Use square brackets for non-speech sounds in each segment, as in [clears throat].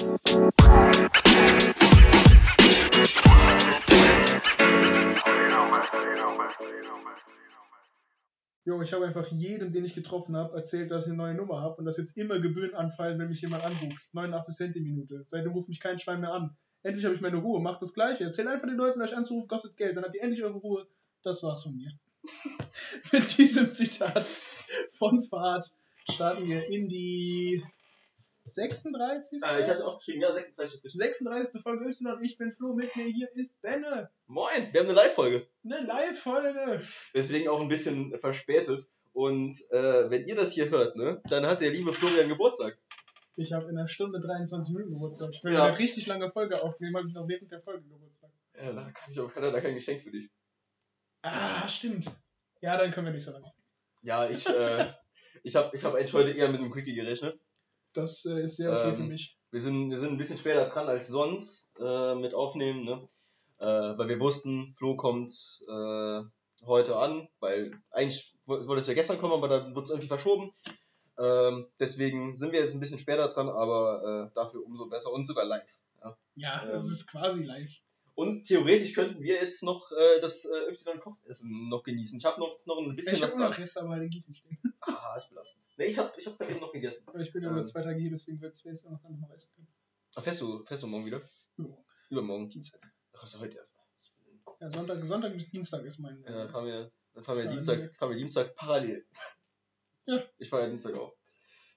Jo, ich habe einfach jedem, den ich getroffen habe, erzählt, dass ich eine neue Nummer habe und dass jetzt immer Gebühren anfallen, wenn mich jemand anruft. 89 Cent die Minute. Seitdem ruft mich kein Schwein mehr an. Endlich habe ich meine Ruhe. Macht das Gleiche. Erzähl einfach den Leuten, euch anzurufen kostet Geld. Dann habt ihr endlich eure Ruhe. Das war's von mir. [laughs] Mit diesem Zitat von Fahrt starten wir in die 36. Äh, ich hatte auch geschrieben, ja, 36 ist 36. Folge Y. Ich bin Flo. Mit mir hier ist Benne. Moin, wir haben eine Live-Folge. Eine Live-Folge. Deswegen auch ein bisschen verspätet. Und äh, wenn ihr das hier hört, ne, dann hat der liebe Florian Geburtstag. Ich habe in einer Stunde 23 Minuten Geburtstag. Wenn Ja. wir eine richtig lange Folge aufnehmen, habe ich noch während der Folge Geburtstag. Ja, da kann ich aber keiner da kein Geschenk für dich. Ah, stimmt. Ja, dann können wir nicht so lange. Ja, ich, äh, [laughs] ich habe ich hab eigentlich heute eher mit einem Quickie gerechnet. Das äh, ist sehr okay Ähm, für mich. Wir sind, wir sind ein bisschen später dran als sonst äh, mit Aufnehmen, ne? Äh, weil wir wussten, Flo kommt äh, heute an, weil eigentlich woll- wollte es ja gestern kommen, aber dann wurde es irgendwie verschoben. Ähm, deswegen sind wir jetzt ein bisschen später dran, aber äh, dafür umso besser und sogar live. Ja. Ja, ähm, es ist quasi live. Und theoretisch könnten wir jetzt noch äh, das äh, Y-Kochessen noch genießen. Ich habe noch, noch ein bisschen Ich was habe da. noch Reste aber in Gießen stehen. Ah, ist belastend. Nee, ich habe ich hab gerade eben noch gegessen. Aber ich bin ja Ähm. nur zwei Tage hier, deswegen wird es jetzt auch noch noch essen können. Ah, fährst du, fährst du morgen wieder? Ja. Übermorgen. Dienstag. Ach, ist ja heute erst. Ja, Sonntag, Sonntag bis Dienstag ist mein. Ja, dann fahren wir, dann fahren wir, Ja, Dienstag, nee. fahren wir Dienstag parallel. Ja. Ich fahre ja Dienstag auch.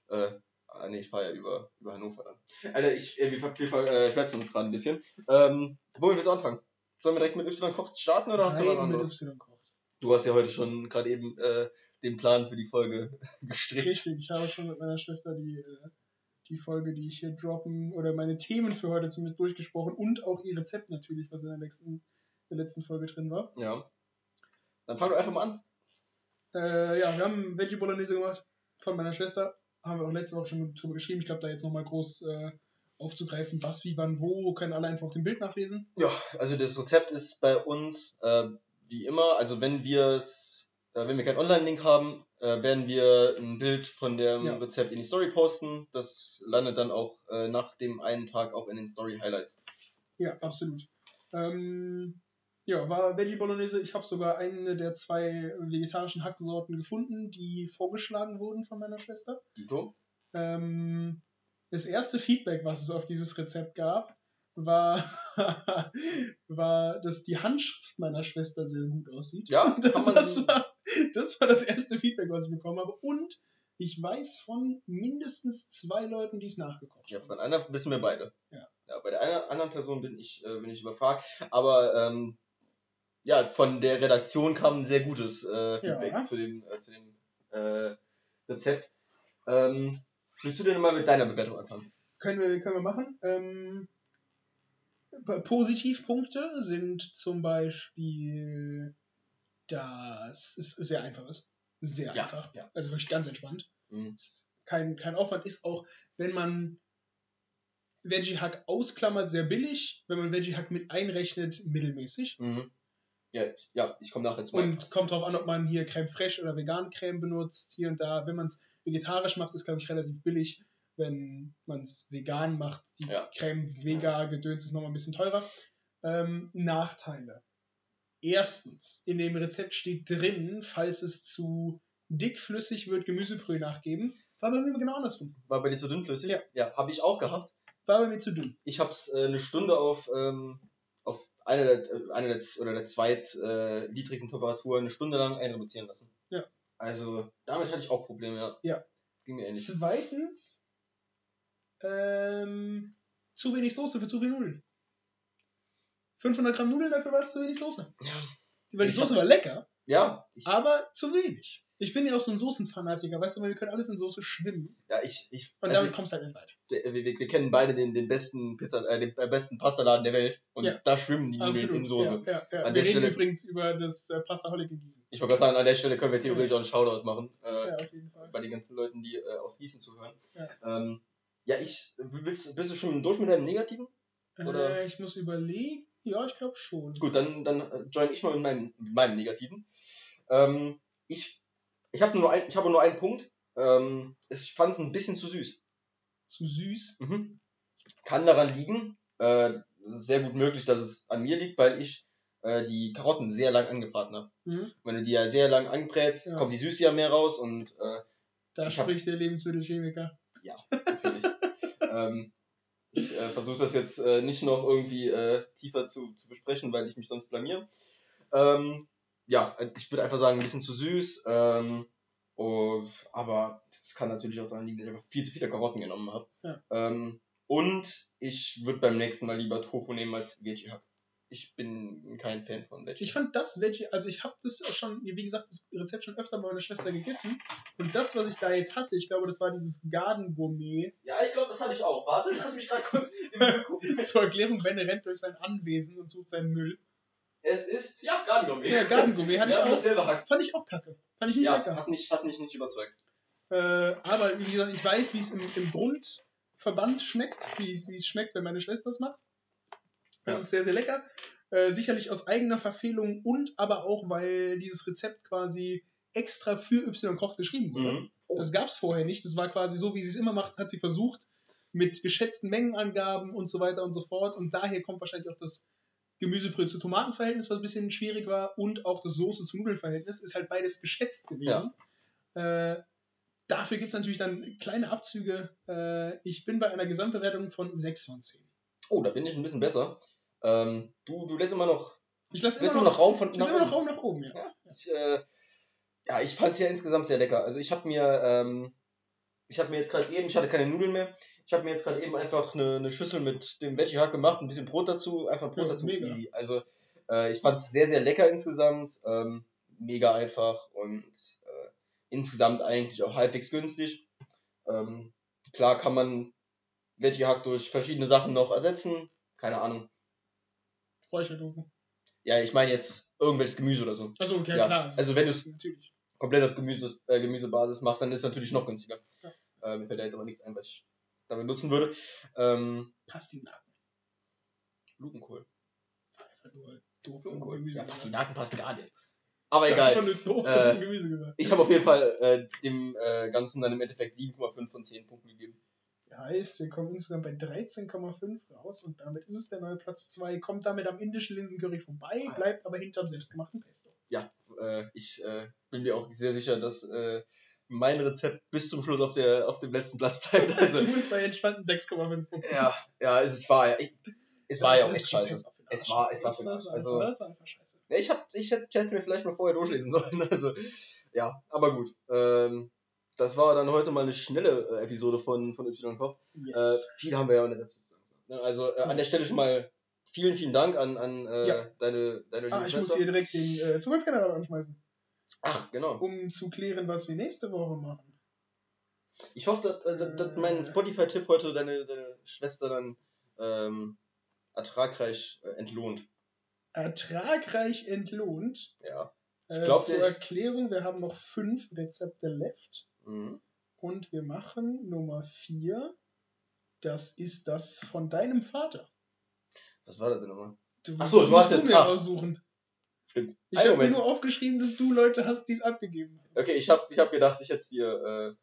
Äh, ah, nee, ich fahre ja über, über Hannover dann. Alter, ich, äh, wir, wir äh, verletzen uns gerade ein bisschen. Ähm, wo wir jetzt anfangen? Sollen wir direkt mit Y kocht starten oder hast du was mit anderes? Y kocht. Du hast ja heute schon gerade eben äh, den Plan für die Folge [laughs] gestrickt. Richtig, ich habe schon mit meiner Schwester die, äh, die Folge, die ich hier droppen, oder meine Themen für heute zumindest durchgesprochen und auch ihr Rezept natürlich, was in der letzten, der letzten Folge drin war. Ja. Dann fang doch einfach mal an. Äh, ja, wir haben Veggie Bolognese gemacht von meiner Schwester. Haben wir auch letzte Woche schon drüber geschrieben. Ich glaube, da jetzt nochmal groß äh, aufzugreifen, was, wie, wann, wo, können alle einfach auf dem Bild nachlesen. Ja, also das Rezept ist bei uns äh, wie immer, also wenn wir es, äh, wenn wir keinen Online-Link haben, äh, werden wir ein Bild von dem Ja. Rezept in die Story posten. Das landet dann auch äh, nach dem einen Tag auch in den Story-Highlights. Ja, absolut. Ähm, ja, war Veggie Bolognese. Ich habe sogar eine der zwei vegetarischen Hacksorten gefunden, die vorgeschlagen wurden von meiner Schwester. Dito? Ähm, das erste Feedback, was es auf dieses Rezept gab, war, [laughs] war, dass die Handschrift meiner Schwester sehr gut aussieht. Ja, [laughs] Das war, das war das erste Feedback, was ich bekommen habe. Und ich weiß von mindestens zwei Leuten, die es nachgekocht Ja, haben. von einer wissen wir beide. Ja. ja bei der einer, anderen Person bin ich, äh, bin ich überfragt. Aber ähm, ja, von der Redaktion kam ein sehr gutes äh, Feedback Ja. zu dem, äh, zu dem äh, Rezept. Ähm, willst du denn mal mit deiner Bewertung anfangen? Können wir, können wir machen. Ähm, Positivpunkte sind zum Beispiel, dass es sehr einfach ist. Sehr Ja, einfach. ja. Also wirklich ganz entspannt. Mhm. Kein, kein Aufwand ist auch, wenn man Veggie Hack ausklammert, sehr billig. Wenn man Veggie Hack mit einrechnet, mittelmäßig. Mhm. Ja, ich- ja, ich komme nachher zu. Und kommt drauf an, ob man hier Creme fraiche oder vegan Creme benutzt. Hier und da. Wenn man es vegetarisch macht, ist, glaube ich, relativ billig. Wenn man es vegan macht, die Ja. Creme Vega Gedöns ist nochmal ein bisschen teurer. Ähm, Nachteile. Erstens, in dem Rezept steht drin, falls es zu dickflüssig wird, Gemüsebrühe nachgeben. War bei mir genau andersrum. War bei dir zu dünnflüssig? Ja. Ja, habe ich auch gehabt. War bei mir zu dünn. Ich habe es äh, eine Stunde auf, ähm, auf eine der, äh, eine der, z- oder der zweit äh, niedrigsten Temperaturen eine Stunde lang einreduzieren lassen. Ja. Also, damit hatte ich auch Probleme, ja. Ja. Ging mir ähnlich. Zweitens, ähm, zu wenig Soße für zu viel Nudeln. 500 Gramm Nudeln, dafür war es zu wenig Soße. Ja. Weil die Ich Soße hab- war lecker, Ja, ich, aber zu wenig. Ich bin ja auch so ein Soßenfanatiker, weißt du, weil wir können alles in Soße schwimmen. ja, ich, ich, Und also, damit kommst du halt nicht weit. der- wir, wir kennen beide den, den besten Pizza, äh, den äh, besten Pastaladen der Welt. Und Ja. da schwimmen die Nudeln in Soße. Ja, ja, ja. An Wir der reden Stelle- übrigens über das äh, Pastaholic in Gießen. Ich wollte gerade sagen, an der Stelle können wir theoretisch auch einen Shoutout machen. Äh, Ja, auf jeden Fall. bei den ganzen Leuten, die äh, aus Gießen zuhören. Ja. Ähm, ja, ich, willst, bist du schon durch mit deinem Negativen? Oder- Äh, ich muss überlegen. Ja, ich glaube schon. Gut, dann, dann äh, join ich mal mit meinem, mit meinem Negativen. Ähm, ich ich habe nur, ein, ich habe nur einen Punkt. Ähm, ich fand es ein bisschen zu süß. Zu süß. Mhm. Kann daran liegen, äh, es ist sehr gut möglich, dass es an mir liegt, weil ich äh, die Karotten sehr lang angebraten habe. Mhm. Wenn du die ja sehr lang anbrätst, Ja. kommt die Süße ja mehr raus und äh, Da Ich hab- spricht der Lebensmittelchemiker. ja, natürlich. [laughs] ähm, ich äh, versuche das jetzt äh, nicht noch irgendwie äh, tiefer zu, zu besprechen, weil ich mich sonst blamier. Ähm, ja, ich würde einfach sagen, ein bisschen zu süß. Ähm, oh, aber es kann natürlich auch daran liegen, dass ich einfach viel zu viele Karotten genommen habe. Ja. Ähm, und ich würde beim nächsten Mal lieber Tofu nehmen als Veggie Hack. Ich bin kein Fan von Veggie. Ich fand das Veggie, also ich habe das auch schon, wie gesagt, das Rezept schon öfter bei meiner Schwester gegessen. Und das, was ich da jetzt hatte, ich glaube, das war dieses Garden Gourmet. ja, ich glaube, das hatte ich auch. Warte, lass mich gerade kurz im Müll [laughs] gucken. Zur Erklärung, Ben rennt durch sein Anwesen und sucht seinen Müll. Es ist, ja, Gardengourmet. Ja, Garden Gourmet hatte Wir ich auch. dasselbe Hack. Fand ich auch kacke. Fand ich nicht Ja, lecker. hat mich, hat mich nicht überzeugt. Äh, aber wie gesagt, ich weiß, wie es im, im Grundverband schmeckt, wie es wie es schmeckt, wenn meine Schwester es macht. Das Ja. ist sehr, sehr lecker. Äh, sicherlich aus eigener Verfehlung und aber auch, weil dieses Rezept quasi extra für Y Koch geschrieben wurde. Mhm. Oh. Das gab es vorher nicht. Das war quasi so, wie sie es immer macht, hat sie versucht, mit geschätzten Mengenangaben und so weiter und so fort. Und daher kommt wahrscheinlich auch das Gemüsebrühe zu Tomatenverhältnis, was ein bisschen schwierig war, und auch das Soße zu Nudelverhältnis, ist halt beides geschätzt gewesen. Äh, dafür gibt es natürlich dann kleine Abzüge. Äh, ich bin bei einer Gesamtbewertung von 6 von 10. oh, da bin ich ein bisschen besser. Ähm, du, du lässt immer noch, Ich lasse immer, noch, noch Raum von lasse immer noch Raum nach oben. Ja. Ja, ich, äh, ja, ich fand es ja insgesamt sehr lecker. Also ich habe mir, ähm, ich habe mir jetzt gerade eben, ich hatte keine Nudeln mehr, ich habe mir jetzt gerade eben einfach eine, eine Schüssel mit dem Veggie Hack gemacht, ein bisschen Brot dazu, einfach Brot Ja, dazu, mega. easy. Also äh, ich fand es sehr, sehr lecker insgesamt, ähm, mega einfach und äh, insgesamt eigentlich auch halbwegs günstig. Ähm, klar kann man Veggie Hack durch verschiedene Sachen noch ersetzen, keine Ahnung. Räuchertofu. Ja, ich meine jetzt irgendwelches Gemüse oder so. Achso, okay, Ja, klar. also wenn du es komplett auf Gemüse, äh, Gemüsebasis machst, dann ist es natürlich noch günstiger. Ja. Äh, mir fällt da jetzt aber nichts ein, was ich damit nutzen würde. Ähm, Pastinaken. Blumenkohl. Einfach nur doof Blumenkohl. Gemüse. Ja, Pastinaken passen gar nicht. Aber Ja, egal. Äh. Ich habe auf jeden Fall äh, dem äh, Ganzen dann im Endeffekt 7,5 von 10 Punkten gegeben. Heißt, wir kommen insgesamt bei 13,5 raus und damit ist es der neue Platz 2. Kommt damit am indischen Linsencurry vorbei, bleibt aber hinterm selbstgemachten Pesto. Ja, äh, ich äh, bin mir auch sehr sicher, dass äh, mein Rezept bis zum Schluss auf, der, auf dem letzten Platz bleibt. [laughs] Also, du bist bei entspannten 6,5 Punkten. ja, ja, es, es war ja, ich, es war ja auch echt scheiße. Rezept war Es war- es war Also- Das war einfach scheiße. Ich, hab, ich hätte es mir vielleicht mal vorher durchlesen sollen. [laughs] Also, ja, aber gut. Ähm, das war dann heute mal eine schnelle äh, Episode von, von Y Kopf. Äh, Yes. viel haben wir ja auch nicht dazu zu sagen. Ne, Also äh, an der Stelle schon mal vielen, vielen Dank an, an äh, Ja. deine, deine ah, ich muss Schwester. hier direkt den äh, Zufallsgenerator anschmeißen, Ach, genau. um zu klären, was wir nächste Woche machen. Ich hoffe, dass, äh, dass, dass mein Spotify-Tipp heute deine, deine Schwester dann ähm, ertragreich äh, entlohnt. Ertragreich entlohnt. Ja. Ich Äh, glaub zur dir, ich- Erklärung, wir haben noch fünf Rezepte left. Mhm. Und wir machen Nummer 4. Das ist das von deinem Vater. Was war das denn nochmal? Du Ach so, musst du du jetzt- mir ah. aussuchen. Stimmt. Ich habe mir nur aufgeschrieben, dass du Leute hast, die es abgegeben haben. Okay, ich habe ich hab gedacht, ich hätte dir. Äh,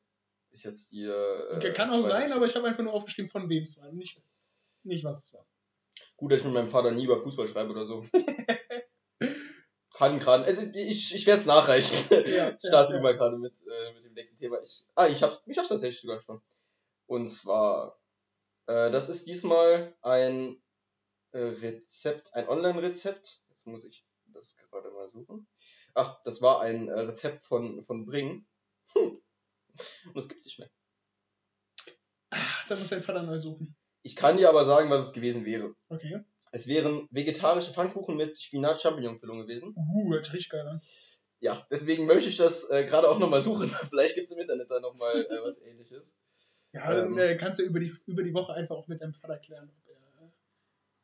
ich hätte dir. Äh, Kann auch sein, aber ich habe einfach nur aufgeschrieben, von wem es war. Nicht, nicht was es war. Gut, dass ich mit meinem Vater nie über Fußball schreibe oder so. Kann gerade. Also ich, ich werde es nachreichen. Ja, ich starte ja, mal gerade mit, äh, mit dem nächsten Thema. Ich, ah, ich habe ich hab's tatsächlich sogar schon. Und zwar, äh, das ist diesmal ein äh, Rezept, ein Online-Rezept. Jetzt muss ich das gerade mal suchen. Ach, das war ein äh, Rezept von, von Bring. Hm. Und es gibt nicht mehr. Ach, da muss dein Vater neu suchen. Ich kann dir aber sagen, was es gewesen wäre. Okay. Es wären vegetarische Pfannkuchen mit Spinat-Champignon-Füllung gewesen. Uh, sich richtig geil an. Ja, deswegen möchte ich das äh, gerade auch nochmal suchen. [laughs] Vielleicht gibt es im Internet da nochmal äh, was ähnliches. Ja, dann Ähm. äh, kannst du über die, über die Woche einfach auch mit deinem Vater klären, ob er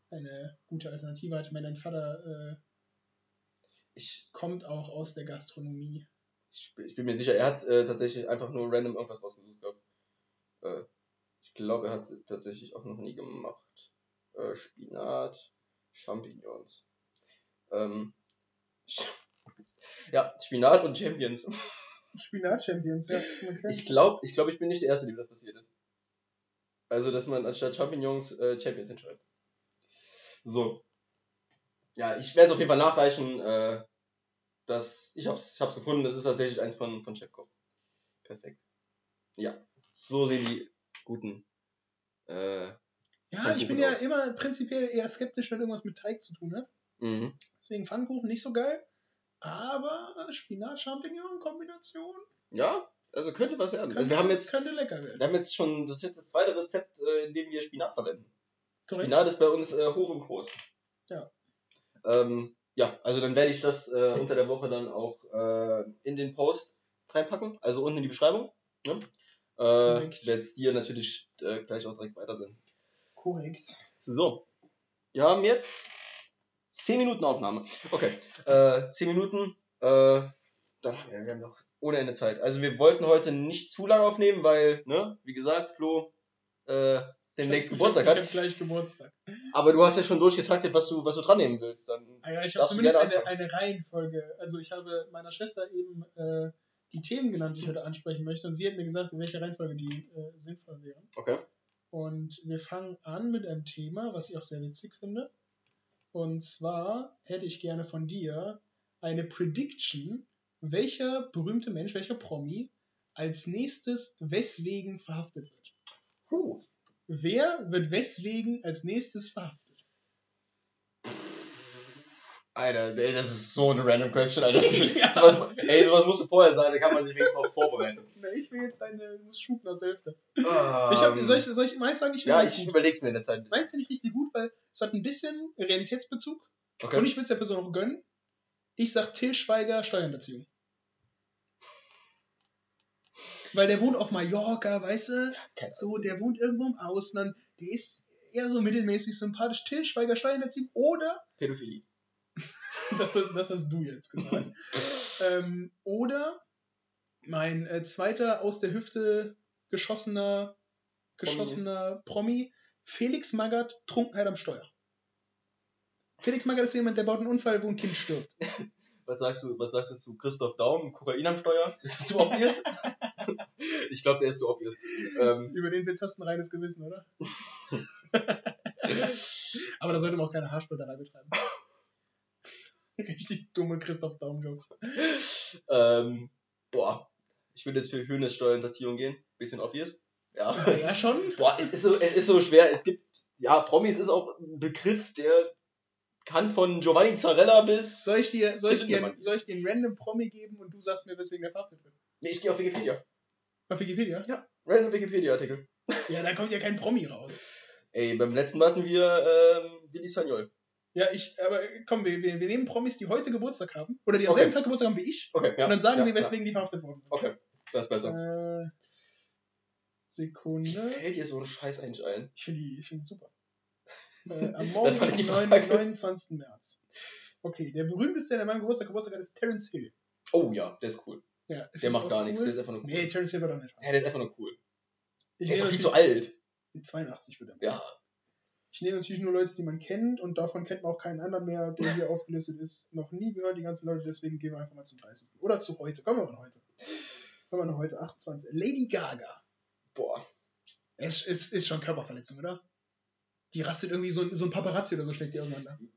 eine gute Alternative hat. Ich meine, dein Vater äh, Ich, kommt auch aus der Gastronomie. ich, ich bin mir sicher, er hat äh, tatsächlich einfach nur random irgendwas rausgesucht gehabt. Äh, ich glaube, er hat es tatsächlich auch noch nie gemacht. Äh, Spinat, Champignons. Ähm, [laughs] ja, Spinat und Champions. [laughs] Spinat-Champions, ja. Man kennt's. Ich glaube, ich, glaub, ich bin nicht der Erste, dem das passiert ist. Also, dass man anstatt Champignons äh, Champions hinschreibt. So. Ja, ich werde es auf jeden Fall nachreichen. Äh, das, ich hab's, ich hab's gefunden, das ist tatsächlich eins von, von Chefkoch. Perfekt. Ja, so sehen die guten. Äh, Ja, ich bin ja aus. immer prinzipiell eher skeptisch, wenn irgendwas mit Teig zu tun hat. mhm. Deswegen Pfannkuchen nicht so geil. Aber Spinat-Champignon-Kombination Ja, also könnte was werden. könnte, Also wir haben jetzt, könnte lecker werden. wir haben jetzt schon, das ist jetzt das zweite Rezept, äh, in dem wir Spinat verwenden. Korrekt. Spinat ist bei uns äh, hoch im Kurs. Ja. Ähm, ja, also dann werde ich das äh, unter der Woche dann auch äh, in den Post reinpacken, also unten in die Beschreibung. Ne? Äh, Korrekt. werde es dir natürlich äh, gleich auch direkt weitersenden. Korrekt. So, wir haben jetzt 10 Minuten Aufnahme. Okay, äh, 10 Minuten, äh, dann haben wir, wir haben noch ohne Ende Zeit. Also wir wollten heute nicht zu lang aufnehmen, weil, ne, wie gesagt, Flo äh, den nächsten ich Geburtstag hab, hat. Ich habe gleich Geburtstag. Aber du hast ja schon durchgetaktet, was du, was du dran nehmen willst. Dann Ah ja, ich habe zumindest eine, eine Reihenfolge. Also ich habe meiner Schwester eben äh, die Themen genannt, die ich heute ansprechen möchte. Und sie hat mir gesagt, in welcher Reihenfolge die äh, sinnvoll wären. Okay. Und wir fangen an mit einem Thema, was ich auch sehr witzig finde. Und zwar hätte ich gerne von dir eine Prediction, welcher berühmte Mensch, welcher Promi als nächstes weswegen verhaftet wird. Huh. Wer wird weswegen als nächstes verhaftet? Alter, ey, das ist so eine random question, Alter. [laughs] Ja. sowas, ey, sowas musst du vorher sagen, da kann man sich wenigstens auch vorbereiten. [laughs] Na, ich will jetzt eine, du musst shooten aus der Hälfte. Ähm, Ich hab, soll, ich, soll ich meins sagen? Ich will ja, ich gut. überleg's mir in der Zeit. Meins finde ich richtig gut, weil es hat ein bisschen Realitätsbezug Okay. und ich will es der Person auch gönnen. Ich sag Till Schweiger Steuerhinterziehung. Weil der wohnt auf Mallorca, weißt du? Ahnung. So, der wohnt irgendwo im Ausland. Der ist eher so mittelmäßig sympathisch. Till Schweiger Steuerhinterziehung oder, Pädophilie. [laughs] das, das hast du jetzt gesagt, [laughs] ähm, oder mein äh, zweiter aus der Hüfte geschossener, geschossener Promi, Felix Magath, Trunkenheit am Steuer. Felix Magath ist jemand, der baut einen Unfall, wo ein Kind stirbt. [laughs] Was sagst du, was sagst du zu Christoph Daum, Kokain am Steuer? Ist das zu obvious? [laughs] ich glaube, der ist zu obvious. Ähm, Über den Witz hast du ein reines Gewissen, oder? [laughs] Aber da sollte man auch keine Haarspalterei betreiben. Richtig dumme Christoph Daum-Jokes. ähm, boah, ich würde jetzt für Höhnes Steuerhinterziehung gehen. Bisschen obvious. Ja. Ja, schon. Boah, es ist, so, es ist so schwer. Es gibt, ja, Promis ist auch ein Begriff, der kann von Giovanni Zarella bis. Soll ich dir, soll ich dir, soll ich dir einen random Promi geben und du sagst mir, weswegen der verhaftet wird? Nee, ich gehe auf Wikipedia. Auf Wikipedia? Random Wikipedia-Artikel. [laughs] Ja, da kommt ja kein Promi raus. Ey, beim letzten Mal hatten wir ähm, Willi Sagnol. Ja, ich, aber komm, wir, wir, wir nehmen Promis, die heute Geburtstag haben. Oder die am Okay. selben Tag Geburtstag haben wie ich. Okay, ja. und dann sagen ja, wir, weswegen die verhaftet worden sind. Ja. Okay, das ist besser. Äh, Sekunde. Fällt dir so ein Scheiß eigentlich ein? Ich finde die, ich find die super. [laughs] Äh, am Morgen, Frage. 29. März. Okay, der berühmteste, der meinem Geburtstag Geburtstag hat, ist Terence Hill. Oh ja, der ist cool. Ja, Der macht gar auch nichts, cool. der ist einfach nur cool. Nee, Terence Hill war doch nicht. Ja, der ist einfach nur cool. Ich Der ist auch viel zu alt. 82 bitte. Ja. Ich nehme natürlich nur Leute, die man kennt und davon kennt man auch keinen anderen mehr, der hier aufgelistet ist. Noch nie gehört, die ganzen Leute, deswegen gehen wir einfach mal zum 30. Oder zu heute. Kommen wir mal heute. Kommen wir noch heute, 28. Lady Gaga. Boah. Es ist, ist schon Körperverletzung, oder? Die rastet irgendwie so, ein- so ein Paparazzi oder so schlägt die auseinander. [laughs]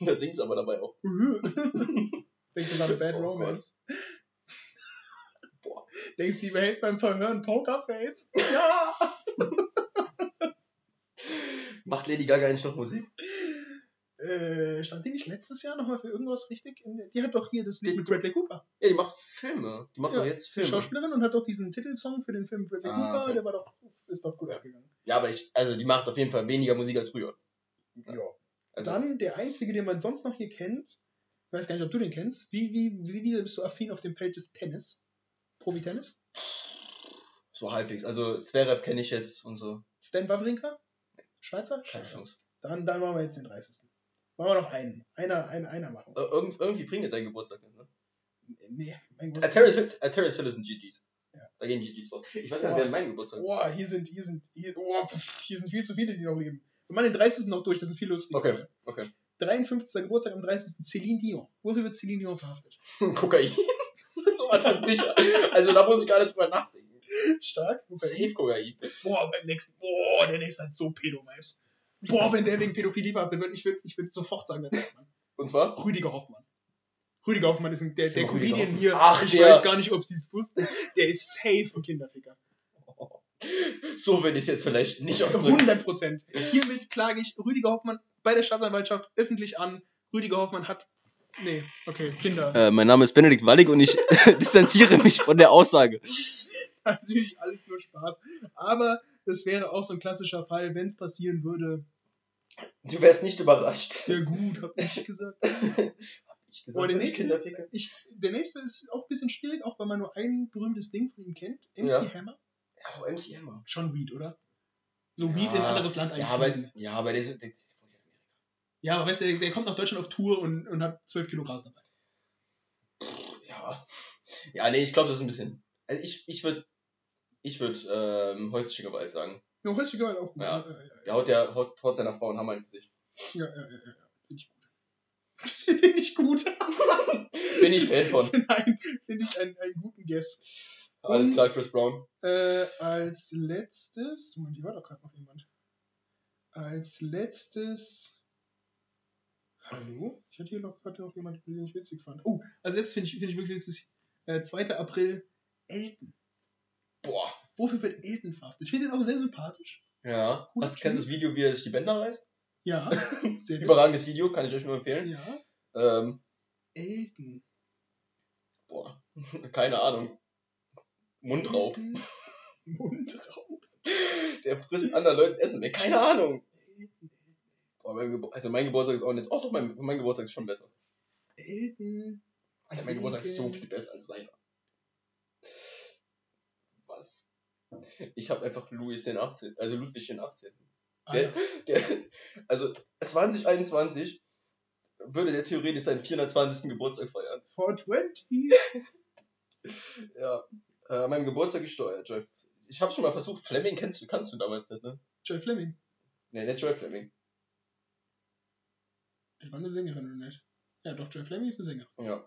Da singt's aber dabei auch. [laughs] Denkst du gerade Bad Oh Romance? Boah. Denkst du, die behält beim Verhören Pokerface? Ja! [laughs] Macht Lady Gaga eigentlich noch Musik? Äh, stand die nicht letztes Jahr nochmal für irgendwas richtig? In, die hat doch hier das Lied mit Bradley Cooper. Ja, die macht Filme. Die macht Ja, doch jetzt Die Filme. Schauspielerin und hat doch diesen Titelsong für den Film Bradley Ah, Cooper, okay. der war doch, ist doch gut Ja. abgegangen. Ja, aber ich, also die macht auf jeden Fall weniger Musik als früher. Ja. Also, Dann der einzige, den man sonst noch hier kennt, ich weiß gar nicht, ob du den kennst. Wie, wie, wie, wie bist du affin auf dem Feld des Tennis? Profi-Tennis? so halbwegs. Also Zverev kenne ich jetzt und so. Stan Wawrinka? Schweizer? Keine Chance. Dann, dann machen wir jetzt den 30. Machen wir noch einen. Einer, einer, einer machen. Äh, irgend, irgendwie bringt dein Geburtstag nicht, ne? Nee, mein Hill, äh, Terrence Hill ist ein GG. Ja. Da gehen GGs raus. Ich weiß nicht, wer mein Geburtstag ist. Boah, hier sind, hier sind, hier, oh, pff, hier sind viel zu viele, die noch leben. Wir machen den 30. noch durch, das sind viel lustige. Okay, okay. 53. Geburtstag am 30. Celine Dion. Wofür wird Celine Dion verhaftet? [laughs] Kokain. Was von sicher. Also da muss ich gar nicht drüber nachdenken. Stark. Kokain. Safe Kokain. Boah, beim nächsten, boah, der nächste hat so Pedo-Vibes. Boah, wenn der wegen Pädophilie verhaftet wird, ich würde ich würd sofort sagen, der Hoffmann. Und zwar? Rüdiger Hoffmann. Rüdiger Hoffmann ist ein, der, Ist der Comedian hier. Ach, ich der. weiß gar nicht, ob sie es wussten. Der ist safe ein Kinderficker. So will ich es jetzt vielleicht nicht ausdrücken. 100 Prozent. Hiermit klage ich Rüdiger Hoffmann bei der Staatsanwaltschaft öffentlich an. Rüdiger Hoffmann hat. Nee, okay, Kinder. Äh, mein Name ist Benedikt Wallig und ich [laughs] [laughs] distanziere mich von der Aussage. [laughs] Natürlich alles nur Spaß. Aber das wäre auch so ein klassischer Fall, wenn es passieren würde. Du wärst nicht überrascht. Ja, gut, hab ich gesagt. Ich Boah, der dass ich nächste, ich, der nächste ist auch ein bisschen schwierig, auch weil man nur ein berühmtes Ding von ihm kennt. MC Ja. Hammer. Ja, aber MC Hammer. Schon Weed, oder? So Weed in ein anderes Land Ja, aber, ja, aber der ist. Der, der, Ja, aber weißt du, der, der kommt nach Deutschland auf Tour und, und hat 12 Kilo Gras dabei. ja. Ja, nee, ich glaube, das ist ein bisschen. Also ich, ich würde. Ich würde ähm, häusliche Gewalt sagen. Ja, häufiger halt auch gut. Ja. Ja, ja, ja. Der haut, der, haut, haut seiner Frau einen Hammer ins Gesicht. Ja, ja, ja, ja. ja. Finde ich gut. [laughs] Finde ich gut. [laughs] Bin ich Fan von. [laughs] Nein, finde ich einen, einen guten Guess. Alles Und- klar, Chris Brown. Äh, als letztes. Moment, hier war doch gerade noch jemand. Als letztes. Hallo? Ich hatte hier noch gerade noch jemanden, den ich witzig fand. Oh, als letztes finde ich, find ich wirklich witzig. Äh, 2. April, Elton. Boah. Wofür wird Elton verhaftet? Ich finde ihn auch sehr sympathisch. Ja. Cooler Hast, kennst du das Video, wie er sich die Bänder reißt? Ja, [laughs] sehr Überragendes Video, kann ich euch nur empfehlen. Ja, Ähm, Elton. boah. [laughs] Keine Ahnung. Mundraub. Elton. Mundraub. [laughs] Der frisst anderen Leuten Essen. Ey, keine Ahnung. Elton. Gebur also mein Geburtstag ist auch nicht. Oh doch, mein, mein Geburtstag ist schon besser. Elton. Alter, mein Geburtstag ist so viel besser als deiner. Was? Ich habe einfach Louis den 18. Also Ludwig den 18. Ah, Der, ja. der, also 2021 würde der theoretisch seinen 420. Geburtstag feiern. 420. Ja. Äh, meinem Geburtstag gesteuert, Joy. Ich habe schon mal versucht, Fleming kennst du, kannst du damals nicht, ne? Joy Fleming. Ne, nicht Joy Fleming. Das war eine Sängerin, oder nicht? Ja, doch, Joy Fleming ist eine Sängerin. Ja.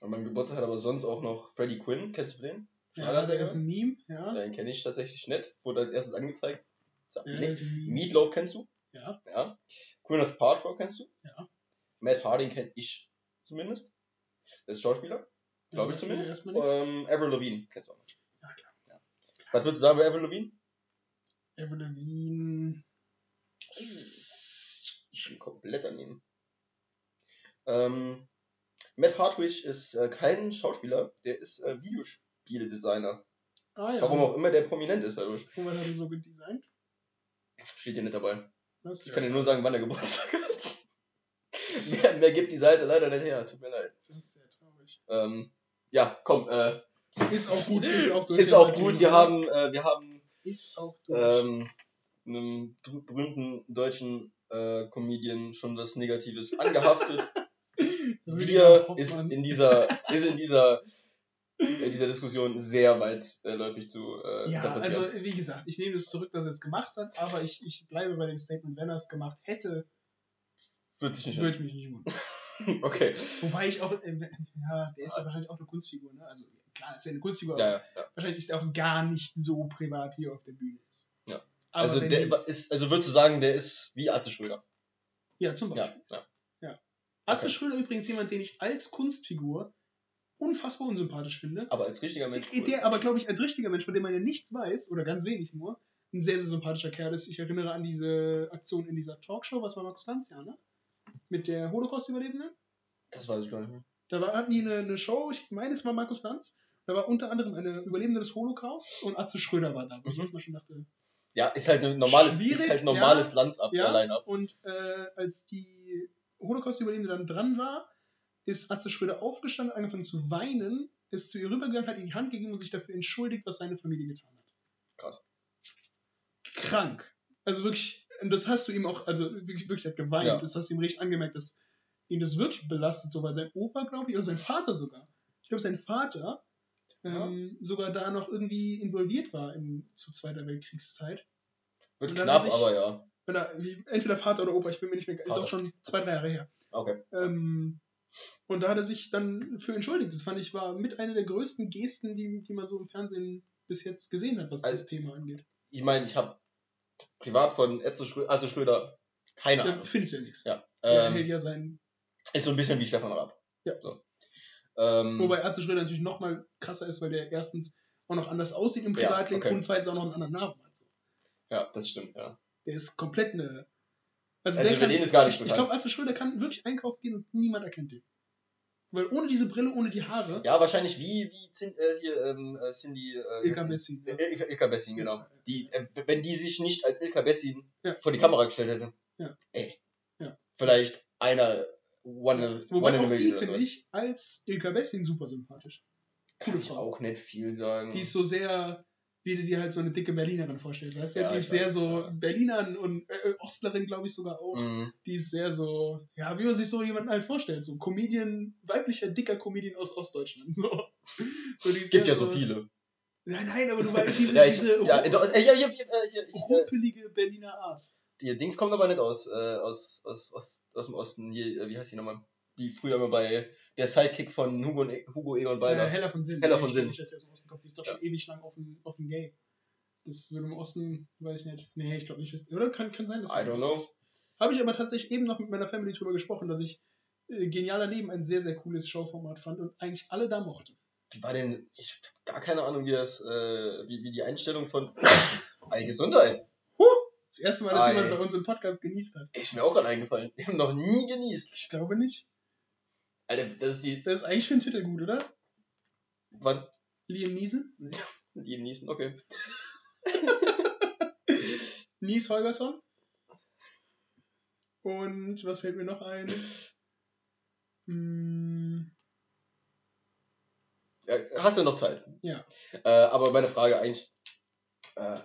An meinem Geburtstag hat aber sonst auch noch Freddie Quinn, kennst du den? Ja, der ist ein Meme, ja. Den kenne ich tatsächlich nicht. Wurde als erstes angezeigt. Sagt Ja, nichts. Meatloaf kennst du? Ja. Ja. Queen of Paltrow kennst du? Ja. Matt Harding kenn ich zumindest. Der ist Schauspieler, glaube Ja, ich zumindest. Ähm, Avril Lavigne kennst du auch noch. Ja, klar. Was würdest du sagen bei Avril Lavigne? Avril Lavigne. Ich bin komplett daneben. Ähm, Matt Hartwig ist äh, kein Schauspieler, der ist äh, Videospieldesigner. Ah ja. Warum auch immer der prominent ist dadurch. Und was hat er so gedesignt? Steht hier nicht dabei. Das Ich kann dir nur sagen, wann er Geburtstag hat. [laughs] mehr, mehr gibt die Seite leider nicht her, tut mir leid. Das ist sehr traurig. Ähm, ja, komm, äh, Ist auch gut, ist auch durch. ist auch gut. Wir haben, äh, wir haben Ist auch durch. ähm, einem berühmten deutschen äh, Comedian schon was Negatives [laughs] angehaftet. [laughs] Wir ist in dieser, ist in dieser, in dieser Diskussion sehr weitläufig zu äh, Ja, also wie gesagt, ich nehme das zurück, dass er es gemacht hat, aber ich, ich bleibe bei dem Statement, wenn er es gemacht hätte, Wird sich nicht würde mich nicht wundern. [laughs] Okay. Wobei ich auch, äh, ja, der ist ja wahrscheinlich auch eine Kunstfigur, ne? Also klar, ist ja eine Kunstfigur, Ja, aber ja, ja. wahrscheinlich ist er auch gar nicht so privat, wie er auf der Bühne ist. Ja. Aber Also, der die, ist, also würdest du sagen, der ist wie Arze Schröder? ja, zum Ja, Beispiel. ja. Atze okay. Schröder übrigens jemand, den ich als Kunstfigur unfassbar unsympathisch finde. Aber als richtiger Mensch. Der, der aber, glaube ich, als richtiger Mensch, von dem man ja nichts weiß, oder ganz wenig nur, ein sehr, sehr sympathischer Kerl ist. Ich erinnere an diese Aktion in dieser Talkshow, was war Markus Lanz, ja, ne? Mit der Holocaust-Überlebenden. Das weiß ich gar nicht mehr. Da war, hatten die eine, eine Show, ich meine, es war Markus Lanz. Da war unter anderem eine Überlebende des Holocaust und Atze Schröder war da, wo ich Mhm. erstmal schon dachte, Ja, ist halt ein normales, Schwierig, ist halt normales ja. Landsab, Ja. Line-Up. Und äh, als die Holocaust-Überlebende dann dran war, ist Atze Schröder aufgestanden, angefangen zu weinen, ist zu ihr rübergegangen, hat ihr die Hand gegeben und sich dafür entschuldigt, was seine Familie getan hat. Krass. Krank. Also wirklich, und das hast du ihm auch, also wirklich, wirklich hat geweint, Ja. das hast du ihm richtig angemerkt, dass ihn das wirklich belastet, so weil sein Opa, glaube ich, oder sein Vater sogar. Ich glaube, sein Vater. Ähm, sogar da noch irgendwie involviert war in, zu Zweiter Weltkriegszeit. Wird knapp, sich- aber ja. Wie, entweder Vater oder Opa, ich bin mir nicht mehr, ist Vater. auch schon zwei, drei Jahre her. Okay. Ähm, Und da hat er sich dann für entschuldigt. Das fand ich war mit einer der größten Gesten, die, die man so im Fernsehen bis jetzt gesehen hat, was Also- das Thema angeht. Ich meine, ich habe privat von Etze Schröder, also Schröder keine Da Ahnung. findest du ja nichts. Ja. Er Ähm, hält ja sein. ist so ein bisschen wie Stefan Raab. Ja. So. Ähm, Wobei Atze Schröder natürlich noch mal krasser ist, weil der erstens auch noch anders aussieht im Ja, Privatleben okay. und zweitens auch noch einen anderen Namen hat. ja, das stimmt, ja. Der ist komplett eine. Also über den ist gar nichts Ich, ich glaube, Atze Schröder kann wirklich einkaufen gehen und niemand erkennt den. Weil ohne diese Brille, ohne die Haare, Ja, wahrscheinlich wie, wie Zin, äh, hier, ähm, äh, Cindy. Äh, Ilka Bessin. Äh, Ilka, Ilka Bessin, genau. Die, äh, wenn die sich nicht als Ilka Bessin Ja. vor die Kamera gestellt hätte, Ja. ey, Ja. vielleicht einer One, Wobei one auch die finde so. ich als Ilka Bessin super sympathisch. Kann Coole ich Frau. auch nicht viel sagen. Die ist so sehr, wie du dir halt so eine dicke Berlinerin vorstellst, weißt du? Ja, die ich ist sehr weiß, so ja. Berlinerin und äh, Ostlerin, glaube ich, sogar auch. Mhm. Die ist sehr so, ja, wie man sich so jemanden halt vorstellt. So Comedian, weiblicher, dicker Comedian aus Ostdeutschland. [laughs] So. so Gibt ja so viele. Nein, nein, aber du weißt, diese, [laughs] Ja, ich, diese ja, äh, ja, hier, hier, äh, ich, äh, rumpelige Berliner Art. Die Dings kommt aber nicht aus, äh, aus, aus, aus, aus dem Osten. Hier, äh, wie heißt die nochmal? Die früher immer bei der Sidekick von Hugo, und, Hugo Egon Äh, Balder. Heller von Sinn. Heller von ich Sinn. glaub nicht, dass der aus dem Osten kommt. Die ist doch schon ewig lang auf dem, auf dem Gay. Das würde im Osten, weiß ich nicht. Nee, ich glaube nicht. Oder kann, kann sein, dass I das don't im know. Ist. Habe ich aber tatsächlich eben noch mit meiner Family drüber gesprochen, dass ich äh, Genialer Leben ein sehr, sehr cooles Showformat fand und eigentlich alle da mochten. Wie war denn, ich hab gar keine Ahnung, wie das, äh, wie, wie die Einstellung von [coughs] Ei, Gesundheit. Das erste Mal, dass Ei. jemand bei uns im Podcast genießt hat. Ist mir auch gerade eingefallen. Wir haben noch nie genießt. Ich glaube nicht. Alter, das ist die, Das ist eigentlich für den Titel gut, oder? was, Liam Neeson? die genießen, [laughs] okay. [laughs] Nies Holgersson. Und was fällt mir noch ein? Hm, Ja, hast du noch Zeit? Ja. Äh, aber meine Frage eigentlich, äh,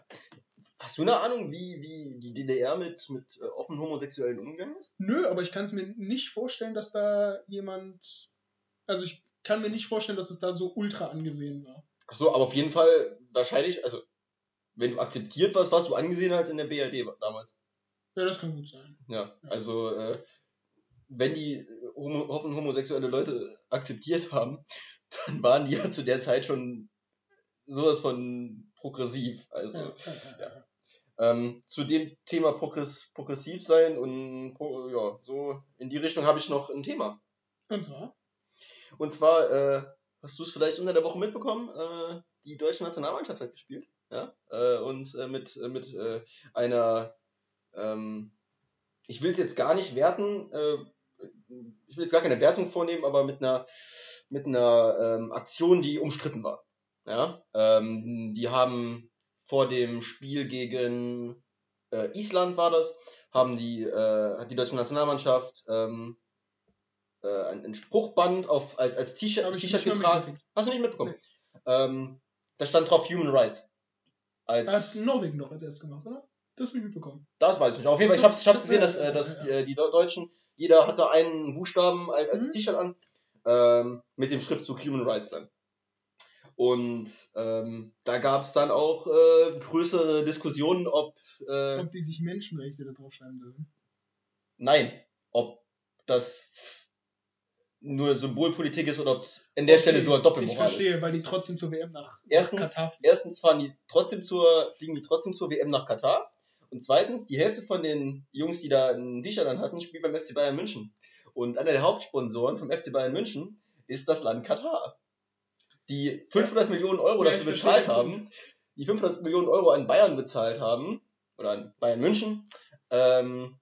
hast du eine Ahnung, wie, wie die DDR mit, mit äh, offen Homosexuellen umgegangen ist? nö, aber ich kann es mir nicht vorstellen, dass da jemand. Also ich kann mir nicht vorstellen, dass es da so ultra angesehen war. Ach so, aber auf jeden Fall wahrscheinlich, also, wenn du akzeptiert warst, warst du angesehen als in der BRD damals. Ja, das kann gut sein. Ja, Ja. also äh, wenn die homo offen homosexuelle Leute akzeptiert haben, [laughs] dann waren die ja zu der Zeit schon sowas von progressiv. Also Ja, ja, ja, ja. Ähm, zu dem Thema progress progressiv sein und ja, so in die Richtung habe ich noch ein Thema. Und zwar? Und zwar, äh, hast du es vielleicht unter der Woche mitbekommen, äh, die deutsche Nationalmannschaft hat gespielt. Ja? Äh, und äh, mit, äh, mit äh, einer, ähm, ich will es jetzt gar nicht werten, ich will jetzt gar keine Wertung vornehmen, aber mit einer, mit einer ähm, Aktion, die umstritten war. Ja? Ähm, die haben vor dem Spiel gegen äh, Island war das, haben die, äh, hat die deutsche Nationalmannschaft ähm, äh, ein, ein Spruchband auf, als, als T-Shirt getragen. Hast du nicht mitbekommen? Ähm, da stand drauf Human Rights. Als, Hat Norwegen doch als erstes gemacht, oder? Das habe ich mitbekommen. das weiß ich nicht. Auf jeden Fall, ich hab's, ich hab's gesehen, dass, äh, dass die, äh, die Deu- Deutschen, jeder hatte einen Buchstaben als, als Mhm. T-Shirt an, ähm, mit dem Schriftzug Human Rights dann. Und ähm, da gab's dann auch äh, größere Diskussionen, ob, äh, Ob die sich Menschenrechte da draufschreiben dürfen. nein, ob das nur Symbolpolitik ist oder ob es an der Stelle sogar Ich Doppelmoral ist. verstehe, weil die trotzdem zur WM nach Erstens, Katar fliegen. erstens fahren die trotzdem zur, fliegen die trotzdem zur WM nach Katar. Und zweitens, die Hälfte von den Jungs, die da ein T-Shirt an hatten, spielt beim FC Bayern München. Und einer der Hauptsponsoren vom FC Bayern München ist das Land Katar. Die 500 Millionen Euro Ja, dafür bezahlt haben, die 500 Millionen Euro an Bayern bezahlt haben, oder an Bayern München, ähm,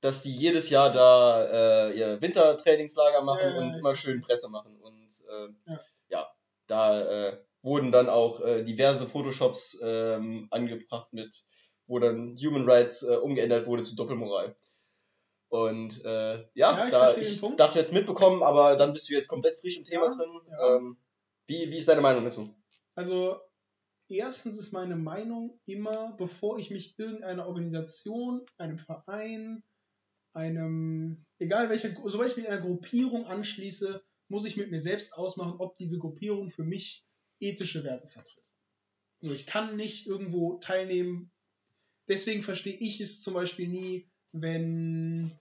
dass die jedes Jahr da äh, ihr Wintertrainingslager machen Ja, und immer schön Presse machen. Und äh, Ja. da äh, wurden dann auch äh, diverse Photoshops ähm, angebracht mit, wo dann Human Rights äh, umgeändert wurde zu Doppelmoral. Und äh, ja, Ja, ich da ich dachte jetzt mitbekommen, aber dann bist du jetzt komplett frisch im Thema Ja, drin. ja. Ähm, wie, wie ist deine Meinung dazu? Also, erstens ist meine Meinung immer, bevor ich mich irgendeiner Organisation, einem Verein, einem, egal welcher, sobald ich mich einer Gruppierung anschließe, muss ich mit mir selbst ausmachen, ob diese Gruppierung für mich ethische Werte vertritt. So, ich kann nicht irgendwo teilnehmen. Deswegen verstehe ich es zum Beispiel nie, wenn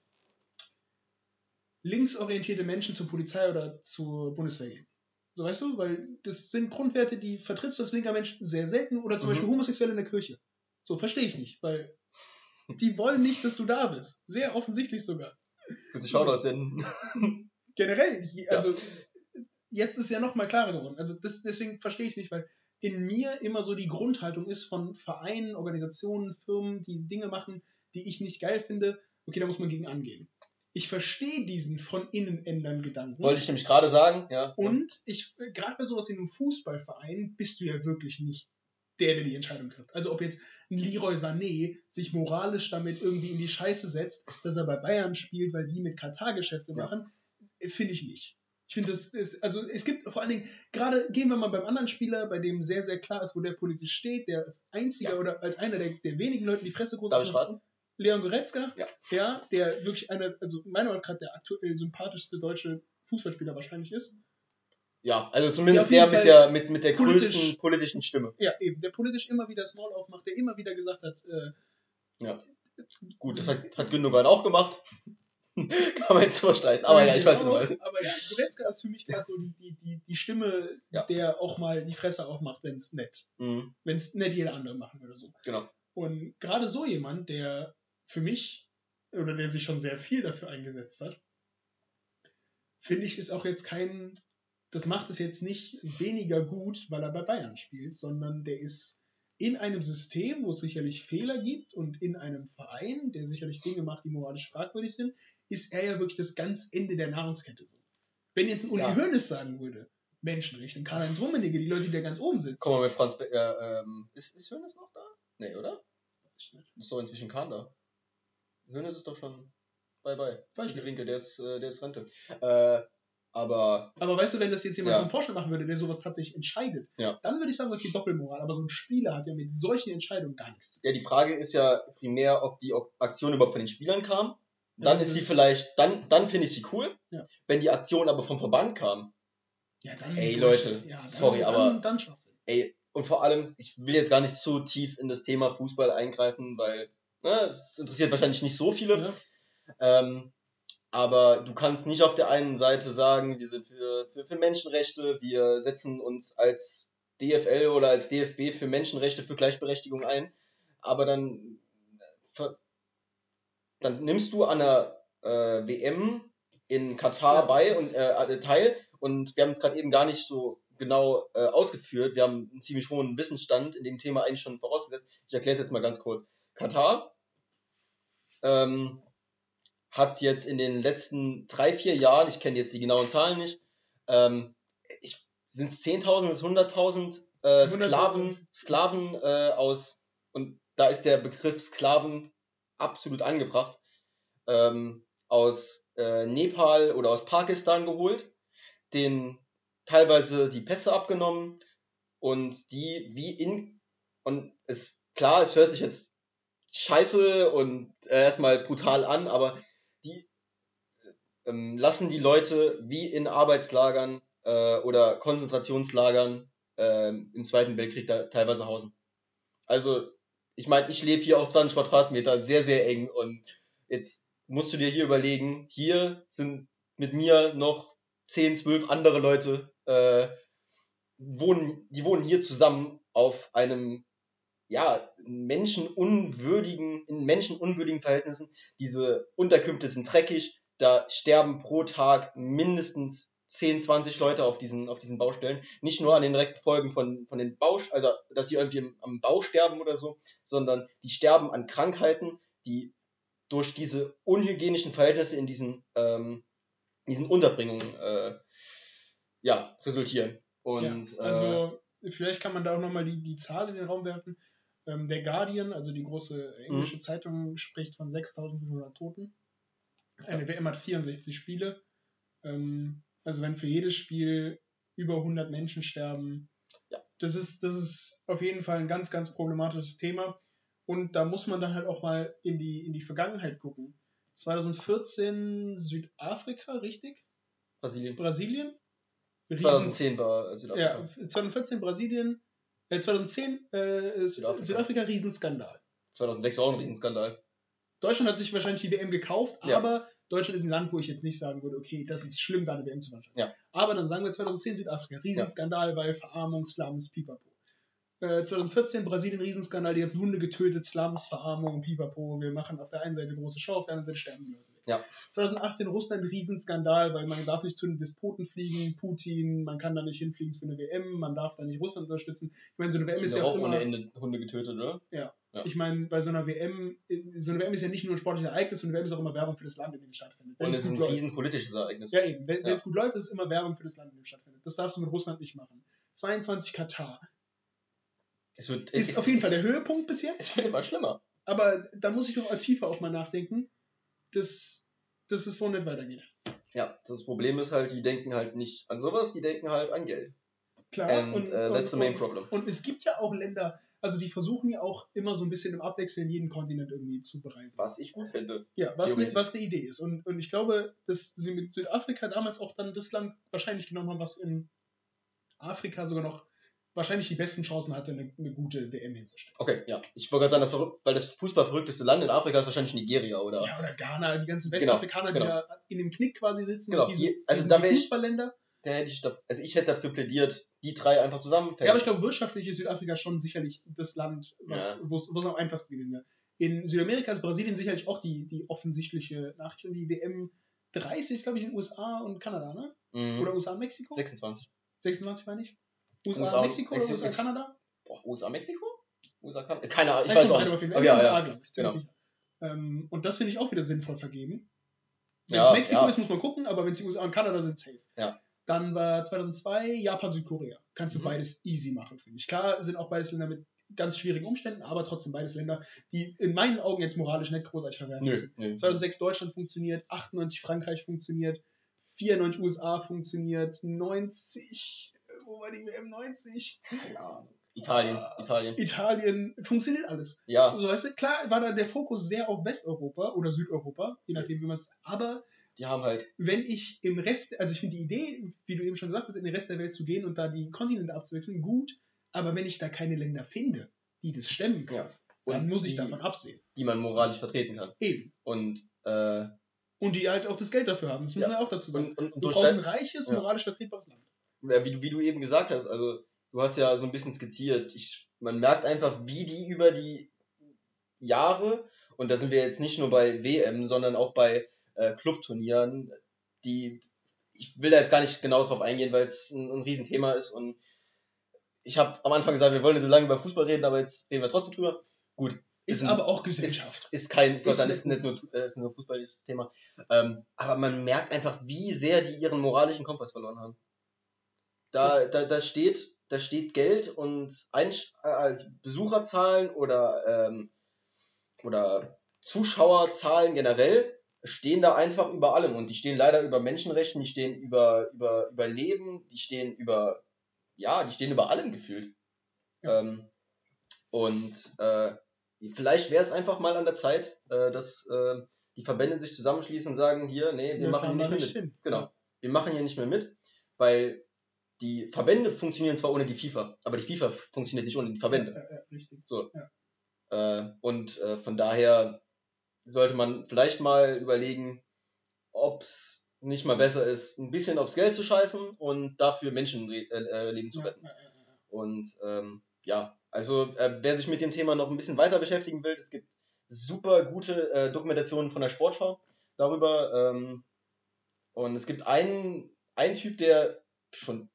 linksorientierte Menschen zur Polizei oder zur Bundeswehr gehen. So weißt du, weil das sind Grundwerte, die vertrittst du als linker Mensch sehr selten oder zum Mhm. Beispiel Homosexuelle in der Kirche. So verstehe ich nicht, weil die wollen nicht, dass du da bist. Sehr offensichtlich sogar. Bitte Shoutouts senden. [laughs] Generell, je- also jetzt ist ja noch mal klarer geworden. Also das, deswegen verstehe ich es nicht, weil in mir immer so die Grundhaltung ist von Vereinen, Organisationen, Firmen, die Dinge machen, die ich nicht geil finde. Okay, da muss man gegen angehen. Ich verstehe diesen von innen ändern Gedanken. Wollte ich nämlich gerade sagen, ja. Und ich, gerade bei sowas wie einem Fußballverein, bist du ja wirklich nicht der, der die Entscheidung trifft. Also ob jetzt ein Leroy Sané sich moralisch damit irgendwie in die Scheiße setzt, dass er bei Bayern spielt, weil die mit Katar Geschäfte Ja. machen, finde ich nicht. Ich finde, das ist, also es gibt vor allen Dingen, gerade gehen wir mal beim anderen Spieler, bei dem sehr, sehr klar ist, wo der politisch steht, der als einziger Ja. oder als einer der, der wenigen Leuten die Fresse groß Darf ich raten? Leon Goretzka, Ja. ja, der wirklich einer, also meiner Meinung nach gerade der aktuell sympathischste deutsche Fußballspieler wahrscheinlich ist. Ja, also zumindest Ja, der jeden mit der, mit, mit der politisch- größten politischen Stimme. Ja, eben, der politisch immer wieder das Maul aufmacht, der immer wieder gesagt hat, äh, Gut, das hat, [laughs] hat Gündogan auch gemacht. [laughs] Kann man jetzt streiten. Aber ja, ich weiß auch, nicht. Aber ja, Goretzka ist für mich gerade so die, die, die, die Stimme, Ja. der auch mal die Fresse aufmacht, wenn es nett, Mhm, wenn es nett jeder andere machen würde. So. genau. Und gerade so jemand, der für mich oder der sich schon sehr viel dafür eingesetzt hat, finde ich, ist auch jetzt kein, das macht es jetzt nicht weniger gut, weil er bei Bayern spielt, sondern der ist in einem System, wo es sicherlich Fehler gibt und in einem Verein, der sicherlich Dinge macht, die moralisch fragwürdig sind, ist er ja wirklich das ganz Ende der Nahrungskette. So. Wenn jetzt ein Uli Ja. Hoeneß sagen würde, Menschenrechte, ein Karl-Heinz Rummenigge, die Leute, die da ganz oben sitzen, Komm mal mit Franz Be äh, ähm, ist, ist Hönes noch da? Nee, oder? Ist doch inzwischen Kahn da. Hönes ist doch schon bye bye. Weiß ich. Winke, der ist, äh, der ist Rente. Äh, aber Aber weißt du, wenn das jetzt jemand Ja. vom Vorstand machen würde, der sowas tatsächlich entscheidet, Ja. dann würde ich sagen, okay, Doppelmoral. Aber so ein Spieler hat ja mit solchen Entscheidungen gar nichts ja, die Frage ist ja primär, ob die Aktion überhaupt von den Spielern kam. Dann Ja, ist sie vielleicht, dann, dann finde ich sie cool. Ja. Wenn die Aktion aber vom Verband kam, Ja, dann Ey, Leute, ja, dann, sorry, dann, aber- Dann Schwachsinn. ey, und vor allem, ich will jetzt gar nicht zu tief in das Thema Fußball eingreifen, weil ne, es interessiert wahrscheinlich nicht so viele. Ja. Ähm, aber du kannst nicht auf der einen Seite sagen, wir sind für, für, für Menschenrechte, wir setzen uns als DFL oder als DFB für Menschenrechte, für Gleichberechtigung ein, aber dann, äh, dann nimmst du an der äh, WM in Katar bei und äh, teil und wir haben es gerade eben gar nicht so genau äh, ausgeführt. Wir haben einen ziemlich hohen Wissensstand in dem Thema eigentlich schon vorausgesetzt. Ich erkläre es jetzt mal ganz kurz. Katar ähm, hat jetzt in den letzten drei, vier Jahren, ich kenne jetzt die genauen Zahlen nicht, ähm, sind es 10.000, ist 100.000 äh, 100.000. Sklaven, Sklaven äh, aus, und da ist der Begriff Sklaven absolut angebracht, ähm, aus äh, Nepal oder aus Pakistan geholt, den teilweise die Pässe abgenommen und die wie in, und es, klar, es hört sich jetzt scheiße und äh, erstmal brutal an, aber die ähm, lassen die Leute wie in Arbeitslagern äh, oder Konzentrationslagern ähm, im Zweiten Weltkrieg da teilweise hausen. Also, ich meine, ich lebe hier auf 20 Quadratmetern, sehr, sehr eng und jetzt musst du dir hier überlegen, hier sind mit mir noch 10, 12 andere Leute, äh, wohnen, die wohnen hier zusammen auf einem ja, menschenunwürdigen, in menschenunwürdigen Verhältnissen. Diese Unterkünfte sind dreckig, da sterben pro Tag mindestens 10, 20 Leute auf diesen, auf diesen Baustellen. Nicht nur an den direkten Folgen von, von den Bau, also dass sie irgendwie am Bau sterben oder so, sondern die sterben an Krankheiten, die durch diese unhygienischen Verhältnisse in diesen, ähm, diesen Unterbringungen äh, ja, resultieren. Und ja, also vielleicht kann man da auch nochmal die, die Zahl in den Raum werfen. Ähm, der Guardian, also die große Mhm. englische Zeitung, spricht von 6.500 Toten. Eine WM hat 64 Spiele. Ähm, also wenn für jedes Spiel über 100 Menschen sterben, Ja. das, ist, das ist auf jeden Fall ein ganz, ganz problematisches Thema. Und da muss man dann halt auch mal in die, in die Vergangenheit gucken. 2014 Südafrika, richtig? Brasilien. Brasilien? Riesen- 2010 war äh, Südafrika. ja, 2014 Brasilien, äh, 2010 äh, Südafrika. Südafrika. Riesenskandal. 2006 war auch ein Riesenskandal. Deutschland hat sich wahrscheinlich die WM gekauft, Ja. aber Deutschland ist ein Land, wo ich jetzt nicht sagen würde, okay, das ist schlimm, da eine WM zu veranstalten. Ja. Aber dann sagen wir 2010 Südafrika, Riesenskandal, weil Verarmung, Slums, Pipapo. Äh, 2014 Brasilien, Riesenskandal, die ganzen Hunde getötet, Slums, Verarmung, Pipapo. Wir machen auf der einen Seite große Show, auf der anderen Seite sterben die Leute. Ja. 2018 Russland, Riesenskandal, weil man darf nicht zu den Despoten fliegen, Putin, man kann da nicht hinfliegen für eine WM, man darf da nicht Russland unterstützen. Ich meine, so eine WM Die ist ja auch immer... ohne Ende Hunde getötet, oder? Ja. Ich meine, bei so einer WM, so eine WM ist ja nicht nur ein sportliches Ereignis, sondern eine WM ist auch immer Werbung für das Land, in dem es stattfindet. Wenn Und es ist ein läuft. riesen politisches Ereignis. Ja, eben. Wenn Ja. es gut läuft, ist es immer Werbung für das Land, in dem es stattfindet. Das darfst du mit Russland nicht machen. 22 Katar. Es wird, Ist es, auf jeden es, Fall der Höhepunkt bis jetzt. Es wird immer schlimmer. Aber da muss ich doch als FIFA auch mal nachdenken, dass, dass es so nicht weitergeht. Ja, das Problem ist halt, die denken halt nicht an sowas, die denken halt an Geld. Klar. And und, uh, that's the und, main und, problem. und es gibt ja auch Länder, also die versuchen ja auch immer so ein bisschen im Abwechseln jeden Kontinent irgendwie zu bereisen. Was ich gut finde. Ja, was, ne, was eine Idee ist. Und, und ich glaube, dass sie mit Südafrika damals auch dann das Land wahrscheinlich genommen haben, was in Afrika sogar noch wahrscheinlich die besten Chancen hatte, eine, eine gute WM hinzustellen. Okay, ja. Ich wollte gerade sagen, das weil das fußballverrückteste Land in Afrika ist wahrscheinlich Nigeria, oder? Ja, oder Ghana, die ganzen Genau, Westafrikaner, genau. die da in dem Knick quasi sitzen. Genau, diese, die- also da die wär ich- Fußballländer. Da hätte ich, da, also ich hätte dafür plädiert, die drei einfach zusammen. Ja, aber ich glaube, wirtschaftlich ist Südafrika schon sicherlich das Land, was, Ja. wo es am einfachsten gewesen wäre. In Südamerika ist Brasilien sicherlich auch die, die offensichtliche Nachricht. Und die WM 30 ist, glaube ich, in den USA und Kanada, ne? Mhm. Oder USA und Mexiko? 26. 26 meine ich? USA, USA Mexiko oder. USA Kanada? Boah, USA, Mexiko? USA, kann, keine Ahnung, ich weiß auch nicht. ja, USA, ja. glaube ich, ziemlich Genau. sicher. Ähm, und das finde ich auch wieder sinnvoll vergeben. Wenn Ja, es Mexiko ja. ist, muss man gucken, aber wenn es die USA und Kanada sind, safe. Ja. Dann war 2002 Japan, Südkorea. Kannst du Mhm. beides easy machen, finde ich. Klar sind auch beides Länder mit ganz schwierigen Umständen, aber trotzdem beides Länder, die in meinen Augen jetzt moralisch nicht großartig verwerfen sind. nö. 2006 Deutschland funktioniert, 98 Frankreich funktioniert, 94 USA funktioniert, 90, wo war die WM 90? Keine Ahnung. Italien, Italien. Italien, funktioniert alles. Ja, Also, weißt du, klar war da der Fokus sehr auf Westeuropa oder Südeuropa, je nachdem, wie man es. Aber die haben halt, wenn ich im Rest, also ich finde die Idee, wie du eben schon gesagt hast, in den Rest der Welt zu gehen und da die Kontinente abzuwechseln, gut. Aber wenn ich da keine Länder finde, die das stemmen können, ja. dann muss ich die, davon absehen. die man moralisch vertreten kann. Eben. Und, äh, Und die halt auch das Geld dafür haben. Das muss Ja. man auch dazu sagen. und, und, und Du brauchst ein reiches, moralisch vertretbares Land. Ja, wie, du, wie du eben gesagt hast, also du hast ja so ein bisschen skizziert, ich, man merkt einfach, wie die über die Jahre, und da sind wir jetzt nicht nur bei WM, sondern auch bei äh, Clubturnieren, die, ich will da jetzt gar nicht genau drauf eingehen, weil es ein, ein Riesenthema ist und ich habe am Anfang gesagt, wir wollen nicht so lange über Fußball reden, aber jetzt reden wir trotzdem drüber. Gut, Ist ein- aber auch Gesellschaft. ist, ist kein, Ist dann ist nicht nur, äh, ist nur Fußballthema. Ähm, aber man merkt einfach, wie sehr die ihren moralischen Kompass verloren haben. Da, da, da steht, da steht Geld und Einsch äh, Besucherzahlen oder, ähm, oder Zuschauerzahlen generell stehen da einfach über allem und die stehen leider über Menschenrechten, die stehen über, über, über Leben, die stehen über, ja, die stehen über allem gefühlt. Ja. Ähm, und äh, Vielleicht wäre es einfach mal an der Zeit, äh, dass äh, die Verbände sich zusammenschließen und sagen, hier, nee, wir, machen hier nicht mehr mit. hin. Genau. Wir machen hier nicht mehr mit, weil die Verbände funktionieren zwar ohne die FIFA, aber die FIFA funktioniert nicht ohne die Verbände. Ja, ja, ja, richtig. Äh, und äh, von daher sollte man vielleicht mal überlegen, ob es nicht mal besser ist, ein bisschen aufs Geld zu scheißen und dafür Menschenleben äh, Leben zu Ja, retten. ja, ja, ja. Und ähm, ja, also äh, wer sich mit dem Thema noch ein bisschen weiter beschäftigen will, es gibt super gute äh, Dokumentationen von der Sportschau darüber. Ähm, und es gibt einen, einen Typ, der schon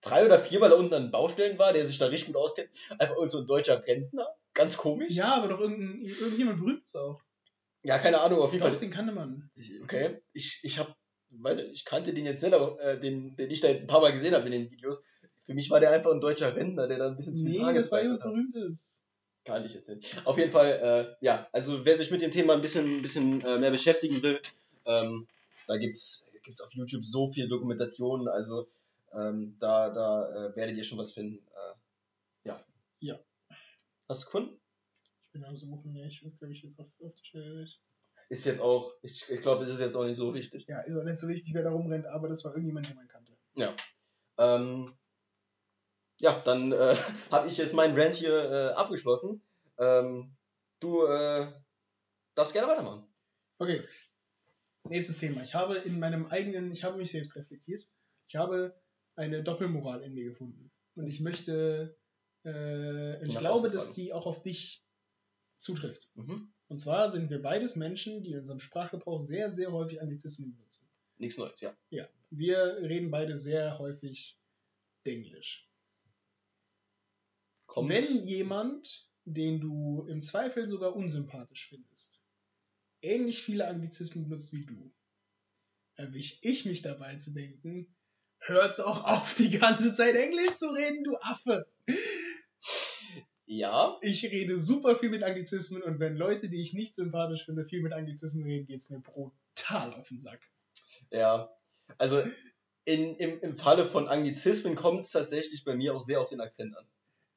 drei oder viermal da unten an Baustellen war, der sich da richtig gut auskennt. Einfach irgend so ein deutscher Rentner. Ganz komisch. Ja, aber doch irgendein, irgendjemand berühmt ist auch. Ja, keine Ahnung, auf jeden Fall. den kannte man. Okay, ich, ich hab, weiß nicht, ich kannte den jetzt nicht, aber äh, den, den ich da jetzt ein paar Mal gesehen habe in den Videos. Für mich war der einfach ein deutscher Rentner, der da ein bisschen zu viel Nee, das war hat. berühmtes. Kann ich jetzt nicht. Auf jeden Fall, äh, ja, also wer sich mit dem Thema ein bisschen, ein bisschen äh, mehr beschäftigen will, ähm, da gibt's, gibt's auf YouTube so viel Dokumentationen, also ähm, da, da äh, werdet ihr schon was finden. Äh, ja. Ja. Hast du gefunden? Ich bin am Suchen, nee, ich weiß, glaube ich, jetzt auf, auf die Schnelle nicht. Ist jetzt auch, ich, ich glaube, es ist jetzt auch nicht so wichtig. Ja, ist auch nicht so wichtig, wer da rumrennt, aber das war irgendjemand, den man kannte. Ähm, ja, dann äh, [laughs] habe ich jetzt meinen Rant hier äh, abgeschlossen. Ähm, du äh, darfst gerne weitermachen. Okay. Nächstes Thema. Ich habe in meinem eigenen, ich habe mich selbst reflektiert. Ich habe eine Doppelmoral in mir gefunden. Und ich möchte, äh, ich glaube, dass die auch auf dich zutrifft. Mhm. Und zwar sind wir beides Menschen, die in unserem Sprachgebrauch sehr, sehr häufig Anglizismen benutzen. Nichts Neues, ja. Ja, wir reden beide sehr häufig Denglisch. Kommt. Wenn jemand, den du im Zweifel sogar unsympathisch findest, ähnlich viele Anglizismen benutzt wie du, erwisch ich mich dabei zu denken, hört doch auf, die ganze Zeit Englisch zu reden, du Affe. ja, Ich rede super viel mit Anglizismen und wenn Leute, die ich nicht sympathisch finde, viel mit Anglizismen reden, geht's mir brutal auf den Sack. ja. Also in, im, im Falle von Anglizismen kommt es tatsächlich bei mir auch sehr auf den Akzent an.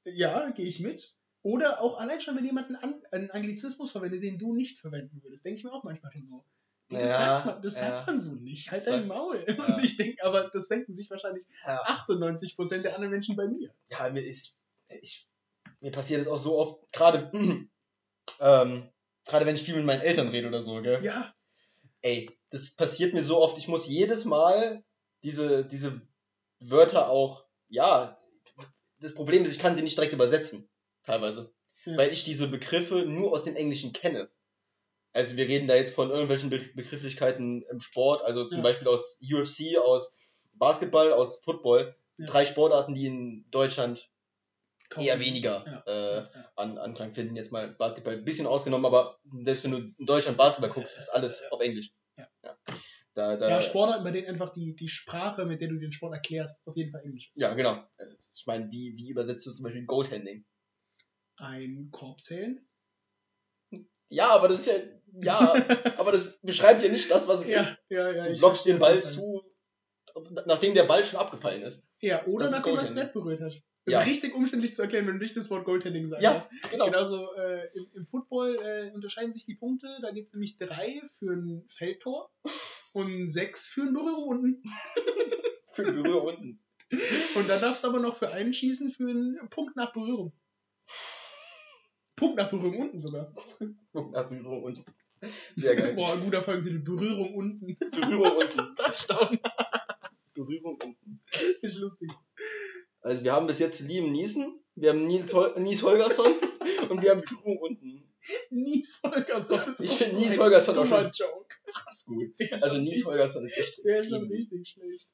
Ja, gehe ich mit. Oder auch allein schon, wenn jemand einen, An einen Anglizismus verwendet, den du nicht verwenden würdest, denke ich mir auch manchmal schon so. Das, Ja, sagt, man, das ja. sagt man so nicht. Halt Das dein Maul. [laughs] ja. Und ich denke, aber das denken sich wahrscheinlich Ja, 98% der anderen Menschen bei mir. ja mir ist. Ich, mir passiert es auch so oft, gerade [clears throat] ähm, gerade wenn ich viel mit meinen Eltern rede oder so, gell? Ja, Ey, das passiert mir so oft, ich muss jedes Mal diese, diese Wörter auch, ja, das Problem ist, ich kann sie nicht direkt übersetzen, teilweise. Weil ich diese Begriffe nur aus den Englischen kenne. Also wir reden da jetzt von irgendwelchen Be Begrifflichkeiten im Sport, also zum Ja. Beispiel aus UFC, aus Basketball, aus Football. Ja. Drei Sportarten, die in Deutschland kaum. eher weniger Ja. äh, an Anklang finden. Jetzt mal Basketball ein bisschen ausgenommen, aber selbst wenn du in Deutschland Basketball guckst, ist alles auf Englisch. Ja. Da, da, ja, Sportarten, bei denen einfach die, die Sprache, mit der du den Sport erklärst, auf jeden Fall Englisch ist. ja, genau. Äh, Ich meine, wie, wie übersetzt du zum Beispiel Goaltending? Ein Korb zählen? Ja, aber das ist ja, ja, [laughs] aber das beschreibt ja nicht das, was es Ja, ist. ja, ja. Du blockst den Ball zu, nachdem der Ball schon abgefallen ist. Ja, oder Das nachdem er das. Brett berührt hat. Das Ja. ist richtig umständlich zu erklären, wenn du nicht das Wort Goaltending sagst. Ja, genau. Genauso äh, im, im Football äh, unterscheiden sich die Punkte. Da gibt es nämlich drei für ein Feldtor und sechs für ein Berührung unten. [laughs] Für Berührung unten. Und dann darfst du aber noch für einen schießen für einen Punkt nach Berührung. Punkt nach Berührung unten sogar. [laughs] Nach Berührung unten. Sehr geil. Boah, guter Folgentitel. Berührung unten. Berührung [laughs] unten. Touchdown. Berührung unten. Ist lustig. Also wir haben bis jetzt Liam Niesen, wir haben Nies, Hol Nies Holgersson [laughs] und wir haben Berührung unten. Nies Holgersson ist Ich auch find so Nies ein Holgersson auch schon- Joke. Krass gut. Ist [laughs] Also Nies Holgersson ist echt Der ist schon richtig schlecht.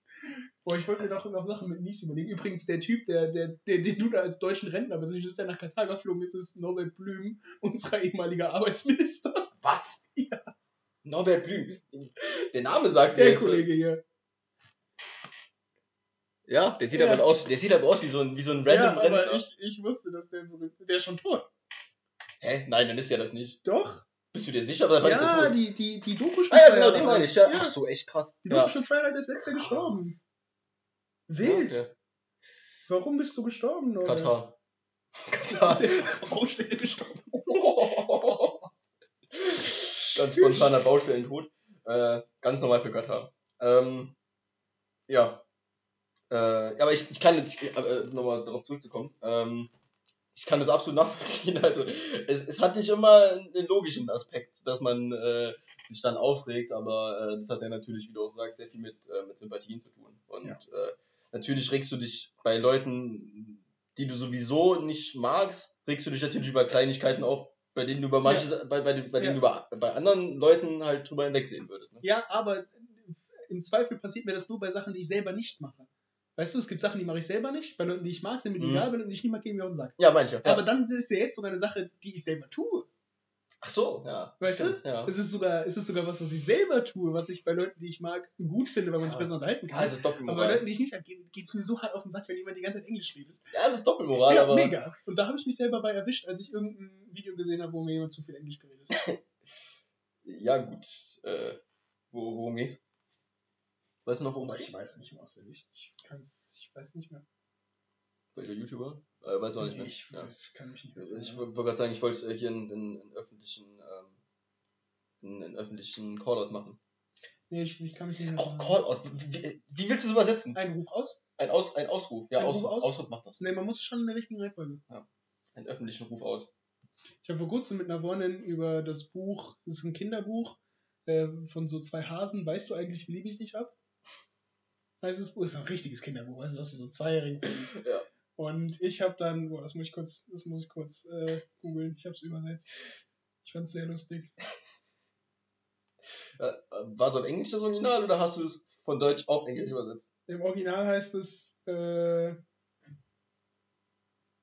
Boah, ich wollte mir doch noch Sachen mit Nies überlegen. Übrigens, der Typ, der, der, der, den du da als deutschen Rentner besiehst, der nach Katar geflogen ist, ist Norbert Blüm, unser ehemaliger Arbeitsminister. Was? [laughs] Ja. Norbert Blüm. Der Name sagt Der. Kollege hier. Ja, der sieht Ja. aber aus, der sieht aber aus wie so ein, wie so ein Ja, random Rentner. aber ich, ich wusste, dass der berühmt Der ist schon tot. Hä? Nein, dann ist ja das nicht. Doch? Bist du dir sicher? Oder Ja, Tod? die, die, die Doku Ah ja, genau, den meine ich. Ja. Ja, Ach so, echt krass. die Ja. Doku schon zwei Jahre alt, ist letztes Jahr gestorben. Wild. Okay. Warum bist du gestorben, Norbert? Katar. [laughs] Katar. Baustelle gestorben. [laughs] Ganz spontaner Baustellentod. Äh, ganz normal für Katar. Ähm, ja. Äh, ja, aber ich, ich kann jetzt, äh, nochmal darauf zurückzukommen, ähm, ich kann das absolut nachvollziehen. Also, es, es hat nicht immer einen logischen Aspekt, dass man äh, sich dann aufregt, aber äh, das hat ja natürlich, wie du auch sagst, sehr viel mit, äh, mit Sympathien zu tun. Und Ja. äh, natürlich regst du dich bei Leuten, die du sowieso nicht magst, regst du dich natürlich über Kleinigkeiten auf, bei denen du über manche, bei, bei, den- bei denen Ja. du bei anderen Leuten halt drüber hinwegsehen würdest. Ne? Ja, aber im Zweifel passiert mir das nur bei Sachen, die ich selber nicht mache. Weißt du, es gibt Sachen, die mache ich selber nicht. Bei Leuten, die ich mag, sind mir die Mhm. egal. Bei Leuten, die ich nicht mag, gehen mir auf den Sack. Ja, manche. Ja. Aber dann ist ja jetzt sogar eine Sache, die ich selber tue. Ach so, ja. Weißt du? Stimmt, Ja. Es ist sogar, es ist sogar was, was ich selber tue, was ich bei Leuten, die ich mag, gut finde, weil man sich Ja. besser unterhalten kann. Ja, es ist aber bei Doppelmoral. Leuten, die ich nicht mag, geht es mir so hart auf den Sack, wenn jemand die ganze Zeit Englisch redet. Ja, es ist Doppelmoral, ja, aber. mega. Und da habe ich mich selber bei erwischt, als ich irgendein Video gesehen habe, wo mir jemand zu viel Englisch geredet hat. [laughs] Ja, gut. Äh, wo, worum geht's? Weißt du noch, worum es Aber ich geht? weiß nicht mehr auswendig. Ich kann's, ich weiß nicht mehr. Welcher YouTuber? Äh, weiß auch nicht mehr. Ich, ja. ich kann mich nicht mehr Also Ich wollte gerade sagen, ich wollte äh, hier einen, einen, öffentlichen, ähm, einen, einen öffentlichen Callout machen. Nee, ich, ich kann mich nicht mehr Auch. Callout, wie, wie, willst du es übersetzen? Ein Ruf aus? Ein, Aus, ein Ausruf. Ja, Ein Ruf Ausruf. aus? Ausruf macht das. Nee, man muss schon in der richtigen Reihenfolge. Einen öffentlichen Ruf aus. Ich habe vor kurzem mit einer Freundin über das Buch, das ist ein Kinderbuch äh, von so zwei Hasen. Weißt du eigentlich, wie lieb ich dich hab? Heißt das Buch ist ein richtiges Kinderbuch, also was du so zweijährigen liest. Ja. Und ich habe dann, boah, das muss ich kurz, das muss ich kurz äh, googeln. Ich habe es übersetzt. Ich fand es sehr lustig. Äh, War es auf Englisch das Original oder hast du es von Deutsch auf Englisch übersetzt? Im Original heißt es äh,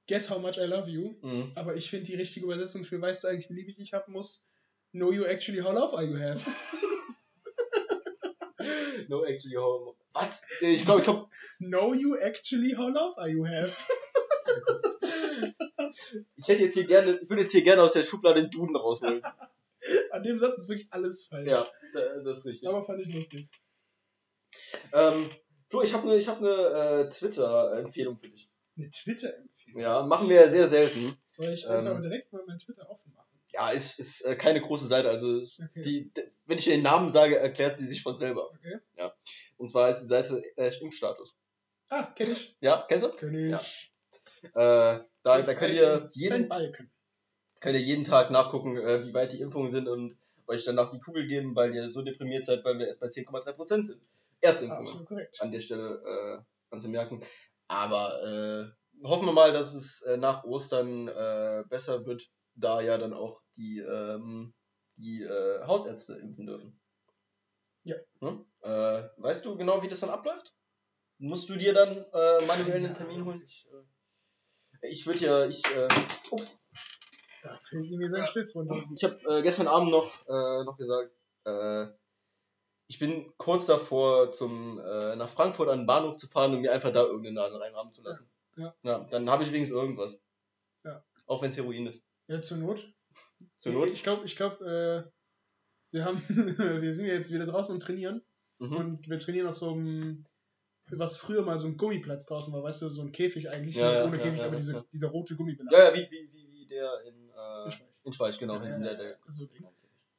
Guess how much I love you. Mhm. Aber ich finde die richtige Übersetzung für Weißt du eigentlich, wie lieb ich dich hab, muss Know you actually how love I you have. [laughs] No, actually, home. Was? Ich glaube, ich glaube, Know you actually how love I you have. [laughs] ich hätte jetzt hier gerne, ich würde jetzt hier gerne aus der Schublade den Duden rausholen. [laughs] An dem Satz ist wirklich alles falsch. Ja, das ist richtig. Aber fand ich lustig. Ähm, Flo, ich habe eine hab ne, äh, Twitter-Empfehlung für dich. Eine Twitter-Empfehlung. Ja, machen wir ja sehr selten. Soll ich Ähm. einfach direkt mal mein Twitter offen machen? Ja, ist, ist äh, keine große Seite. Also, ist Okay. die, wenn ich den Namen sage, erklärt sie sich von selber. Okay. Und zwar ist die Seite äh, Impfstatus. Ah, kenn ich. Ja, kennst du? Kenn ich. Ja. Äh, da, da könnt ihr jeden, Balken. könnt ihr jeden Tag nachgucken, äh, wie weit die Impfungen sind und euch danach die Kugel geben, weil ihr so deprimiert seid, weil wir erst bei 10,3% sind. Erstimpfungen. Korrekt. An der Stelle äh, anzumerken. Aber äh, hoffen wir mal, dass es äh, nach Ostern äh, besser wird, da ja dann auch die, ähm, die äh, Hausärzte impfen dürfen. Ja. Ne? Äh, weißt du genau, wie das dann abläuft? Musst du dir dann äh, manuell einen Ja. Termin holen? Ich, äh, ich würde ja, ich, äh, ups, Da fällt mir sein Stift runter. ich habe äh, gestern Abend noch, noch gesagt, äh, ich bin kurz davor, zum, nach Frankfurt an den Bahnhof zu fahren und mir einfach da irgendeinen Laden reinrahmen zu lassen. Ja. ja dann habe ich wenigstens irgendwas. Ja. Auch wenn es Heroin ist. Ja, zur Not. Zur Not. Ich glaube, ich glaube, äh, wir haben, [laughs] wir sind ja jetzt wieder draußen und trainieren. Mhm. Und wir trainieren auf so einem, was früher mal so ein Gummiplatz draußen war, weißt du, so ein Käfig eigentlich, Ja, ne? ja, ohne ja, Käfig, aber diese, dieser rote Gummibelag. Ja, ja, wie, wie, wie, der in, äh, Ich weiß. in Schweich, genau. Ja, der, der, so Ding.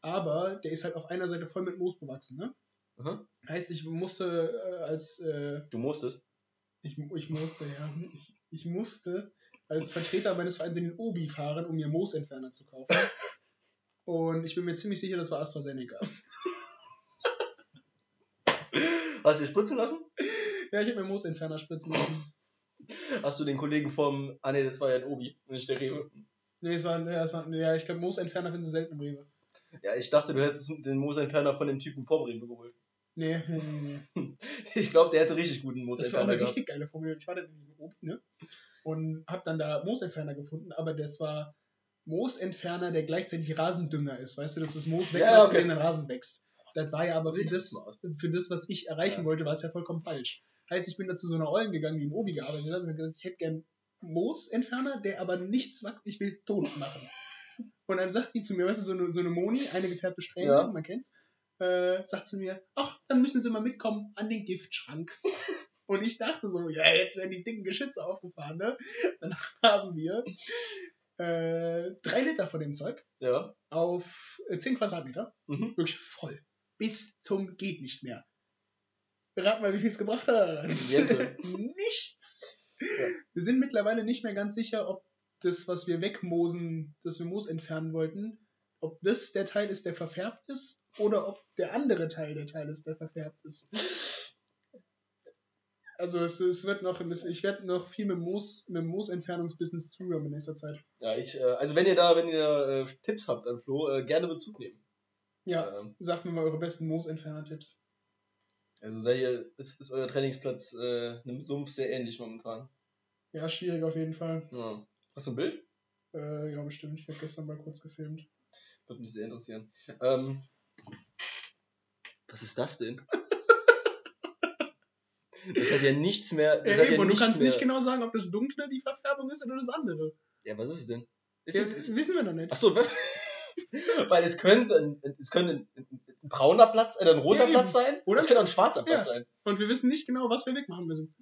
Aber der ist halt auf einer Seite voll mit Moos bewachsen, ne? Mhm. Heißt, ich musste äh, als, äh, Du musstest. ich, ich musste, ja, ich, ich musste als Vertreter meines Vereins in den Obi fahren, um mir Moosentferner zu kaufen. Und ich bin mir ziemlich sicher, das war AstraZeneca. Hast du dich spritzen lassen? Ja, ich habe mir Moosentferner spritzen lassen. Hast du den Kollegen vom, ah nee, das war ja ein Obi, nicht der Rewe. Nee, es war, ja, es war, ja ich glaube, Moosentferner finden sie selten im Rewe. Ja, ich dachte, du hättest den Moosentferner von dem Typen vor Rewe geholt. Nee, nee, nee, nee. Ich glaube, der hätte richtig guten Das war auch Moosentferner eine gehabt. richtig geile Formel. Ich war dann in Obi, ne? Und hab dann da Moosentferner gefunden, aber das war Moosentferner, der gleichzeitig Rasendünger ist. Weißt du, dass das Moos weglässt ja, okay. und dann Rasen wächst. Das war ja aber für das, für das, was ich erreichen Ja. wollte, war es ja vollkommen falsch. Heißt, ich bin da zu so einer Eulen gegangen, die im Obi gearbeitet hat und hab gesagt, ich hätte gern Moosentferner, der aber nichts wächst, ich will tot machen. [laughs] Und dann sagt die zu mir, weißt du, so eine, so eine Moni, eine gefärbte Strähne, Ja. man kennt's, äh, sagt zu mir, ach, dann müssen Sie mal mitkommen an den Giftschrank. [laughs] Und ich dachte so, ja, jetzt werden die dicken Geschütze aufgefahren, ne? Dann [laughs] haben wir äh, drei Liter von dem Zeug Ja. auf äh, 10 Quadratmeter. Mhm. Wirklich voll. Bis zum geht nicht mehr. Rat mal, wie viel es gebracht hat. [laughs] Nichts. Ja. Wir sind mittlerweile nicht mehr ganz sicher, ob das, was wir wegmosen, das wir Moos entfernen wollten, ob das der Teil ist, der verfärbt ist, oder ob der andere Teil der Teil ist, der verfärbt ist. Also es, es wird noch, ich werde noch viel mit Moos, mit dem Moosentfernungsbusiness zuhören in nächster Zeit. Ja, ich, äh, also wenn ihr da, wenn ihr äh, Tipps habt an Flo, äh, gerne Bezug nehmen. Ja, Ähm, sagt mir mal eure besten Moosentferner-Tipps. also seid ihr, ist, ist euer Trainingsplatz äh, einem Sumpf sehr ähnlich momentan. Ja, schwierig auf jeden Fall. Ja. Hast du ein Bild? Äh, ja, bestimmt. Ich habe gestern mal kurz gefilmt. Würde mich sehr interessieren. Ähm, was ist das denn? Das hat ja nichts mehr. Das Ja, hat eben, ja und du kannst mehr. nicht genau sagen, ob das Dunkle die Verfärbung ist oder das andere. Ja, was ist es denn? Ist Ja, es- das wissen wir noch nicht. Achso, [laughs] weil es könnte ein, es könnte ein, brauner Platz, äh, ein roter Ja, eben. Platz sein, Oder? es könnte auch ein schwarzer Platz Ja. sein. Und wir wissen nicht genau, was wir wegmachen müssen.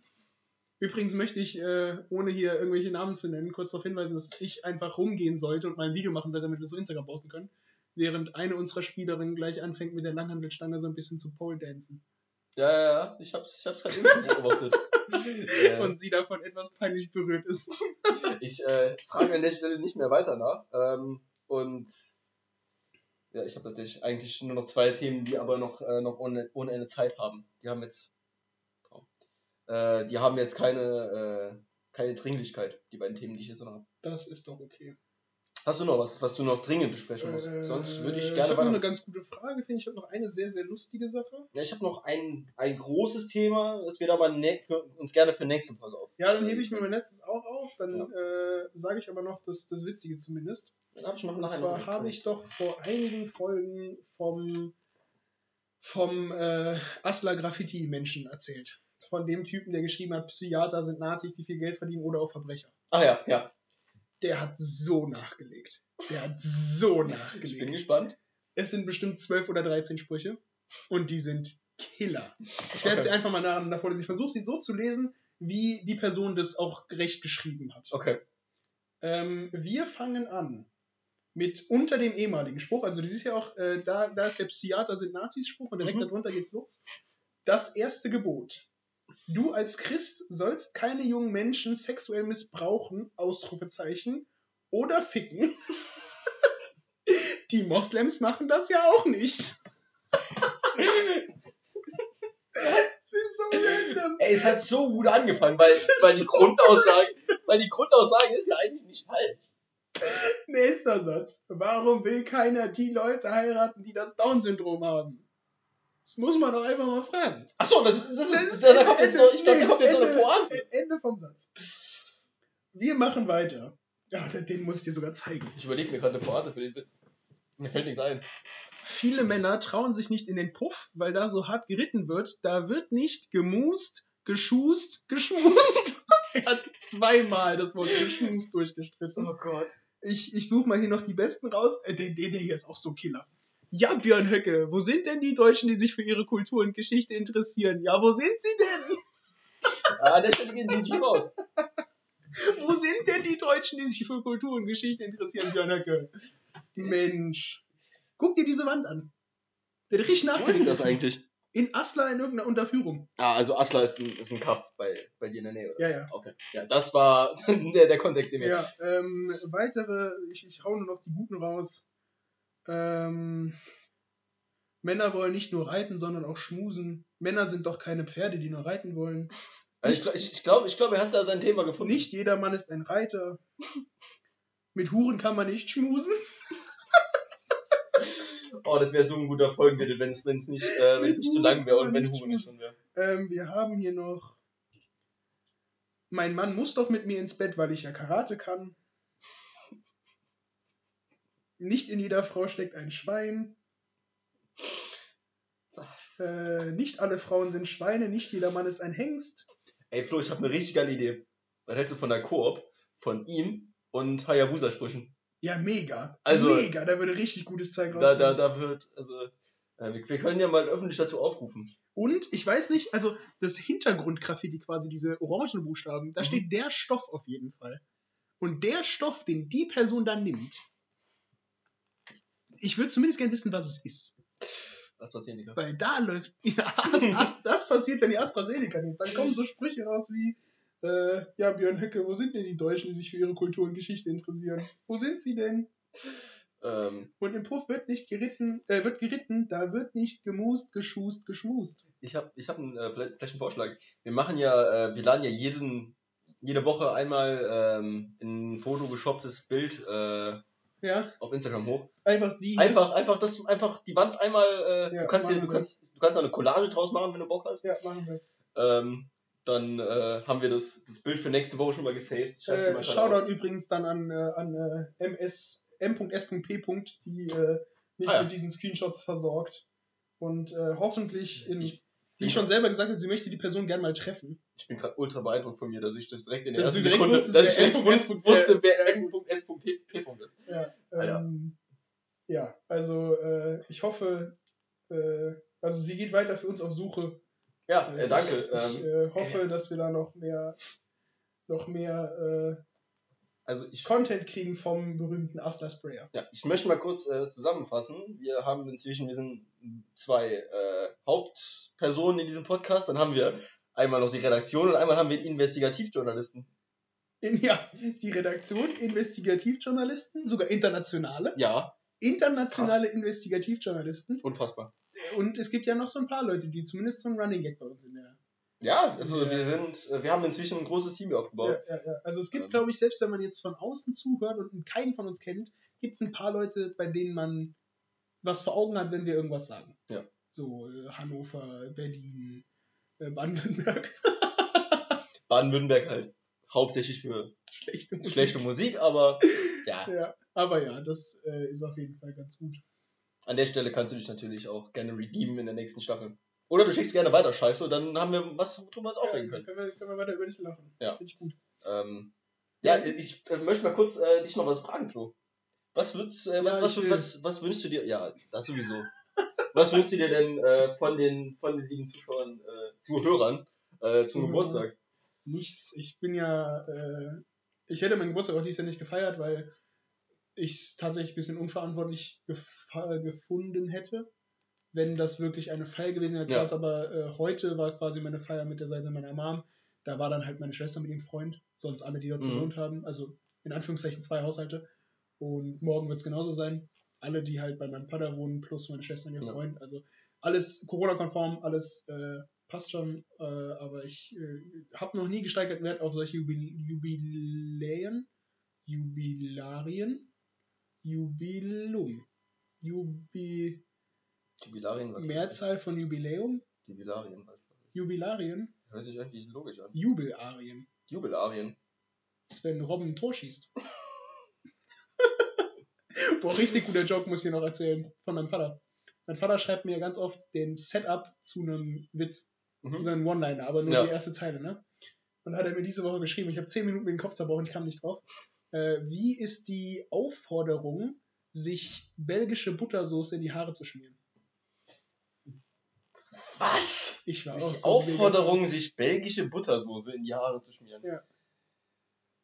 Übrigens möchte ich, äh, ohne hier irgendwelche Namen zu nennen, kurz darauf hinweisen, dass ich einfach rumgehen sollte und mal ein Video machen sollte, damit wir es auf Instagram posten können. Während eine unserer Spielerinnen gleich anfängt, mit der Langhandelstange so ein bisschen zu Pole dancen. Ja, ja, ja. Ich hab's, ich hab's gerade eben beobachtet. [laughs] äh, Und sie davon etwas peinlich berührt ist. [laughs] ich äh, frage an der Stelle nicht mehr weiter nach. Ähm, und ja, ich habe tatsächlich eigentlich nur noch zwei Themen, die aber noch, äh, noch ohne, ohne Ende Zeit haben. Die haben jetzt. Äh, die haben jetzt keine, äh, keine Dringlichkeit, die beiden Themen, die ich jetzt noch habe. Das ist doch okay. Hast du noch was, was du noch dringend besprechen musst? Äh, Sonst würde ich Ich gerne habe noch eine ganz gute Frage, finde ich. Ich habe noch eine sehr, sehr lustige Sache. Ja, ich habe noch ein, ein großes Thema, das wir aber ne für, uns gerne für nächste Folge auf. Ja, dann hebe ich mir mein letztes auch auf. Dann Ja. äh, sage ich aber noch das, das Witzige zumindest. Dann habe ich noch Und zwar habe ich doch vor einigen Folgen vom, vom äh, Asla Graffiti-Menschen erzählt. Von dem Typen, der geschrieben hat, Psychiater sind Nazis, die viel Geld verdienen oder auch Verbrecher. Ah ja, ja. Der hat so nachgelegt. Der hat so Ich bin nachgelegt. gespannt. Es sind bestimmt 12 oder 13 Sprüche und die sind Killer. Ich werde Okay. sie einfach mal nacheinander vorlesen. Ich versuche sie so zu lesen, wie die Person das auch recht geschrieben hat. Okay. Ähm, wir fangen an mit unter dem ehemaligen Spruch. Also, das ist ja auch, äh, da, da ist der Psychiater sind Nazis-Spruch und direkt Mhm. darunter geht's los. Das erste Gebot. Du als Christ sollst keine jungen Menschen sexuell missbrauchen, Ausrufezeichen, oder ficken. Die Moslems machen das ja auch nicht. [laughs] das ist so random. Ey, es hat so gut angefangen, weil, weil die Grundaussage, weil die Grundaussage ist ja eigentlich nicht falsch. Nächster Satz. Warum will keiner die Leute heiraten, die das Down-Syndrom haben? Das muss man doch einfach mal fragen. Achso, das, das ist, da kommt jetzt noch, ich glaube, da kommt jetzt noch eine Pointe. Ende vom Satz. Wir machen weiter. Ja, den- muss ich dir sogar zeigen. Ich überlege mir gerade eine Pointe für den Witz. Mir fällt nichts ein. Viele Männer trauen sich nicht in den Puff, weil da so hart geritten wird. Da wird nicht gemust, geschust, geschmust. er [laughs] hat zweimal das Wort geschmust durchgestrichen. Oh Gott. Ich, ich suche mal hier noch die besten raus. Äh, der, der hier ist auch so Killer. Ja, Björn Höcke, wo sind denn die Deutschen, die sich für ihre Kultur und Geschichte interessieren? Ja, wo sind sie denn? Ah, an der Stelle gehen die G raus. Wo sind denn die Deutschen, die sich für Kultur und Geschichte interessieren, Björn Höcke? Mensch. Guck dir diese Wand an. Der hat richtig Wo ist denn nachgedacht. das eigentlich? In Asla in irgendeiner Unterführung. Ah, also Asla ist ein, ist ein Kaff bei, bei dir in der Nähe, oder? Ja, ja. Okay. Ja, das war [laughs] der, der Kontext, den wir. Ja, ähm, weitere, ich, ich hau nur noch die guten raus. Ähm, Männer wollen nicht nur reiten, sondern auch schmusen. Männer sind doch keine Pferde, die nur reiten wollen. Also ich glaube, ich, ich glaub, ich glaub, er hat da sein Thema gefunden. Nicht jeder Mann ist ein Reiter. Mit Huren kann man nicht schmusen. [laughs] Oh, das wäre so ein guter Folgentitel, wenn es nicht, äh, wenn's nicht zu lang wäre und wenn Hugo nicht schon wäre. Ähm, wir haben hier noch. Mein Mann muss doch mit mir ins Bett, weil ich ja Karate kann. Nicht in jeder Frau steckt ein Schwein. Äh, nicht alle Frauen sind Schweine, nicht jeder Mann ist ein Hengst. Ey Flo, ich habe eine richtig geile Idee. Was hältst du von der Koop, von ihm und Hayabusa-Sprüchen? Ja, mega. Also- mega, da würde richtig gutes Zeug Da, da, rauskommen. da wird, also, äh, wir, wir können ja mal öffentlich dazu aufrufen. Und ich weiß nicht, also das Hintergrundgraffiti quasi, diese orangen Buchstaben, da Mhm. steht der Stoff auf jeden Fall. Und der Stoff, den die Person dann nimmt, ich würde zumindest gerne wissen, was es ist. AstraZeneca. Weil da läuft. [laughs] Ja, Ast, Ast, das passiert, wenn die AstraZeneca nimmt. Dann kommen so Sprüche raus wie: äh, Ja, Björn Höcke, wo sind denn die Deutschen, die sich für ihre Kultur und Geschichte interessieren? Wo sind sie denn? Ähm, Und im Puff wird nicht geritten, äh, wird geritten, da wird nicht gemust, geschust, geschmust. ich habe ich hab einen, äh, vielleicht einen Vorschlag. Wir machen ja, äh, wir laden ja jeden, jede Woche einmal ähm, ein photoshopptes Bild äh, Ja, auf Instagram hoch. einfach die. Einfach, einfach das, einfach die Wand einmal, äh, Ja, du kannst machen du kannst, du kannst da eine Collage draus machen, wenn du Bock hast. Ja, machen wir. Ähm, dann äh, haben wir das, das Bild für nächste Woche schon mal gesaved. Äh, Shoutout auf. übrigens dann an, äh, an äh, MS, m.s.p. die äh, mich Ah, ja. mit diesen Screenshots versorgt. Und hoffentlich, in, Ich- die schon selber gesagt hat, sie möchte die Person gern mal treffen. Ich bin gerade ultra beeindruckt von mir, dass ich das direkt in der Dass ersten Sekunde, wusstest, dass ich direkt wusste, wer M.S.P. ist. Ja, Alter. ähm, ja also äh, ich hoffe, äh, also sie geht weiter für uns auf Suche. Ja, äh, danke. Ich Ähm, äh, hoffe, dass wir da noch mehr, noch mehr, äh, Also ich, Content kriegen vom berühmten Asla Sprayer. ja, ich möchte mal kurz äh, zusammenfassen. Wir haben inzwischen, wir sind zwei äh, Hauptpersonen in diesem Podcast. Dann haben wir einmal noch die Redaktion und einmal haben wir Investigativjournalisten. In, ja, die Redaktion, Investigativjournalisten, sogar internationale, Ja, internationale Investigativjournalisten. unfassbar. Und es gibt ja noch so ein paar Leute, die zumindest so ein Running Gag bei uns in der. Ja, also Ja. wir sind, äh, wir haben inzwischen ein großes Team aufgebaut. Ja, ja, ja. Also es gibt, Ähm. glaube ich, selbst wenn man jetzt von außen zuhört und keinen von uns kennt, gibt es ein paar Leute, bei denen man was vor Augen hat, wenn wir irgendwas sagen. Ja. So äh, Hannover, Berlin, äh, Baden-Württemberg. [laughs] Baden-Württemberg halt hauptsächlich für Schlechte Musik. schlechte Musik, aber ja, [laughs] Ja, aber ja, das äh, ist auf jeden Fall ganz gut. an der Stelle kannst du dich natürlich auch gerne redeemen in der nächsten Staffel. Oder du schickst gerne weiter Scheiße, dann haben wir was, worüber wir uns aufregen können. können, wir, können wir weiter über dich lachen. Ja. Finde ich gut. Ähm, ja, ich äh, möchte mal kurz äh, dich noch was fragen, Flo. Was würdest, äh, was, Ja, was, was, was wünschst du dir? Ja, das sowieso. was wünschst du dir denn äh, von den von den lieben Zuschauern, äh, Zuhörern äh, zum Zuhörern. Geburtstag? Nichts. Ich bin ja, äh, ich hätte meinen Geburtstag auch dieses Jahr nicht gefeiert, weil ich es tatsächlich ein bisschen unverantwortlich gefa- gefunden hätte, wenn das wirklich eine Feier gewesen wäre. Jetzt Ja. war es aber äh, heute war quasi meine Feier mit der Seite meiner Mom. Da war dann halt meine Schwester mit ihrem Freund, sonst alle, die dort Mhm. gewohnt haben. Also in Anführungszeichen zwei Haushalte. Und morgen wird es genauso sein. Alle, die halt bei meinem Vater wohnen, plus meine Schwester und ihr Ja. Freund. Also alles Corona-konform, alles äh, passt schon. Äh, aber ich äh, habe noch nie gesteigerten Wert auf solche Jubil Jubiläen. Jubilarien. Jubilum. Jubi Jubilarien war Mehrzahl von Jubiläum. Jubilarien Jubilarien. Hört sich eigentlich logisch an. Jubelarien. Jubilarien. Das ist, wenn Robben ein Tor schießt. [laughs] Boah, richtig guter Joke muss ich hier noch erzählen. Von meinem Vater. Mein Vater schreibt mir ganz oft den Setup zu einem Witz. Mhm. So einen One-Liner, aber nur Ja. die erste Zeile, ne? Und hat er mir diese Woche geschrieben, ich habe zehn Minuten mit dem Kopf zerbrochen, ich kam nicht drauf. Äh, wie ist die Aufforderung, sich belgische Buttersoße in die Haare zu schmieren? Was? Ich war Die auch so Aufforderung, sich belgische Buttersoße in die Haare zu schmieren. Ja.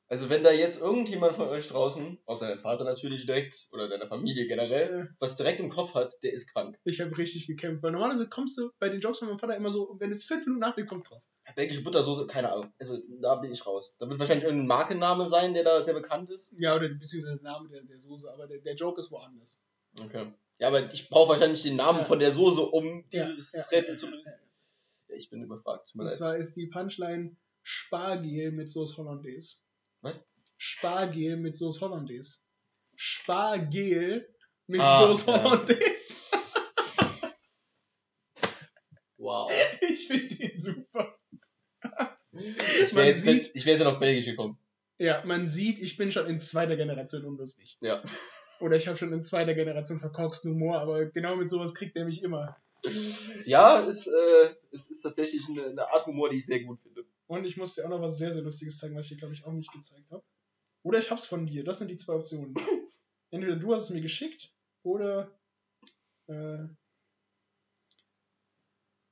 Also wenn da jetzt irgendjemand von euch draußen, außer deinem Vater natürlich direkt, oder deiner Familie generell, Äh, was direkt im Kopf hat, der ist krank. Ich habe richtig gekämpft, weil normalerweise kommst du bei den Jokes von meinem Vater immer so, wenn du fünf Minuten nachdenkst, kommt drauf. Belgische Buttersoße, keine Ahnung. Also da bin ich raus. Da wird wahrscheinlich irgendein Markenname sein, der da sehr bekannt ist. Ja, oder beziehungsweise der Name der, der Soße, aber der, der Joke ist woanders. Okay. Ja, aber ich brauche wahrscheinlich den Namen Ja. von der Soße, um dieses ja, Rätsel zu lösen. ich bin überfragt. Und leid. zwar ist die Punchline Spargel mit Sauce Hollandaise. Was? Spargel mit Sauce Hollandaise. Spargel mit Ah, Sauce ja. Hollandaise. [laughs] Wow. Ich finde den super. Ich wäre jetzt, sieht- ich wär jetzt ja noch Belgisch gekommen. Ja, man sieht, ich bin schon in zweiter Generation unlustig. Ja. Oder ich habe schon in zweiter Generation verkorksten Humor, aber genau mit sowas kriegt er mich immer. Ja, es, äh, es ist tatsächlich eine, eine Art Humor, die ich sehr gut finde. Und ich muss dir auch noch was sehr, sehr Lustiges zeigen, was ich dir, glaube ich, auch nicht gezeigt habe. Oder ich hab's von dir. Das sind die zwei Optionen. [laughs] Entweder du hast es mir geschickt oder äh,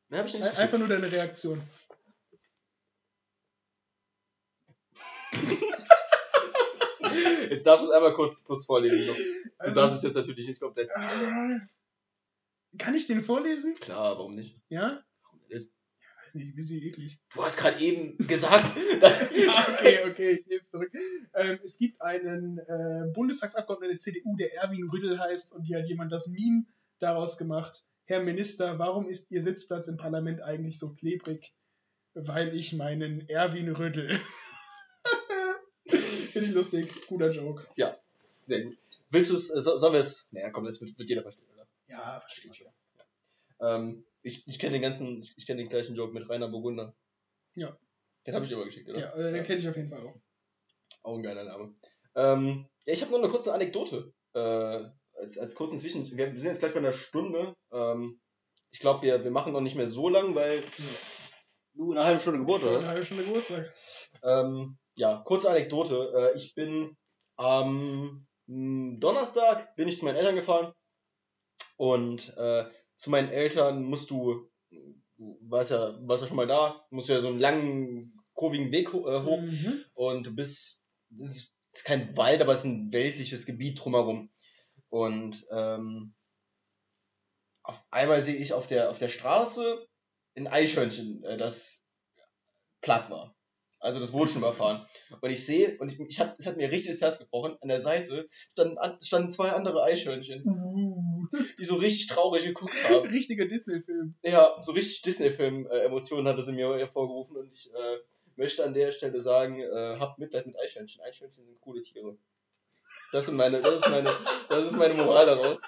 Ne, hab ich nicht einfach nur deine Reaktion. [laughs] Jetzt darfst du es einmal kurz, kurz vorlesen. Du Also darfst es jetzt natürlich nicht komplett. Ah, kann ich den vorlesen? Klar, warum nicht? Ja? Warum nicht? Weiß nicht, ein bisschen eklig. Du hast gerade eben gesagt, [laughs] dass [laughs] okay, okay, ich nehme es zurück. Ähm, es gibt einen äh, Bundestagsabgeordneten der CDU, der Erwin Rüddel heißt, und hier hat jemand das Meme daraus gemacht. Herr Minister, warum ist Ihr Sitzplatz im Parlament eigentlich so klebrig? Weil ich meinen Erwin Rüddel. Finde ich lustig, guter Joke. Sehr gut. Willst du es, äh, so, sollen wir es? Naja, komm, das wird, wird jeder verstehen, oder? Ja, verstehe ich. Ähm, ich ich kenne den ganzen, ich, ich kenne den gleichen Joke mit Rainer Burgunder. Ja. Den habe ich immer geschickt, oder? Ja, äh, den kenne ich auf jeden Fall auch. Auch ein geiler Name. Ähm, ja, ich habe noch eine kurze Anekdote. Äh, als, als kurzen Zwischen. Wir, wir sind jetzt gleich bei einer Stunde. Ähm, ich glaube, wir, wir machen noch nicht mehr so lang, weil du in einer halben Stunde Geburtstag Eine hast. halbe Stunde Geburtstag. Ähm, ja, kurze Anekdote. Äh, ich bin am mh, Donnerstag bin ich zu meinen Eltern gefahren und äh, zu meinen Eltern musst du, du warst ja, warst ja schon mal da, musst ja so einen langen, kurvigen Weg äh, hoch Mhm. und du bist, das ist es ist kein Wald, aber es ist ein weltliches Gebiet drumherum. Und ähm, auf einmal sehe ich auf der, auf der Straße ein Eichhörnchen, äh, das platt war. Also das wurde schon überfahren. Und ich sehe, und ich, ich hab, es hat mir richtig das Herz gebrochen, an der Seite standen, an, standen zwei andere Eichhörnchen, Uh, die so richtig traurig geguckt haben. [laughs] richtiger Disney-Film. Ja, so richtig Disney-Film-Emotionen hat es in mir hervorgerufen und ich äh, möchte an der Stelle sagen, äh, habt Mitleid mit Eichhörnchen. Eichhörnchen sind coole Tiere. Das, sind meine, das, ist meine, das ist meine Moral daraus.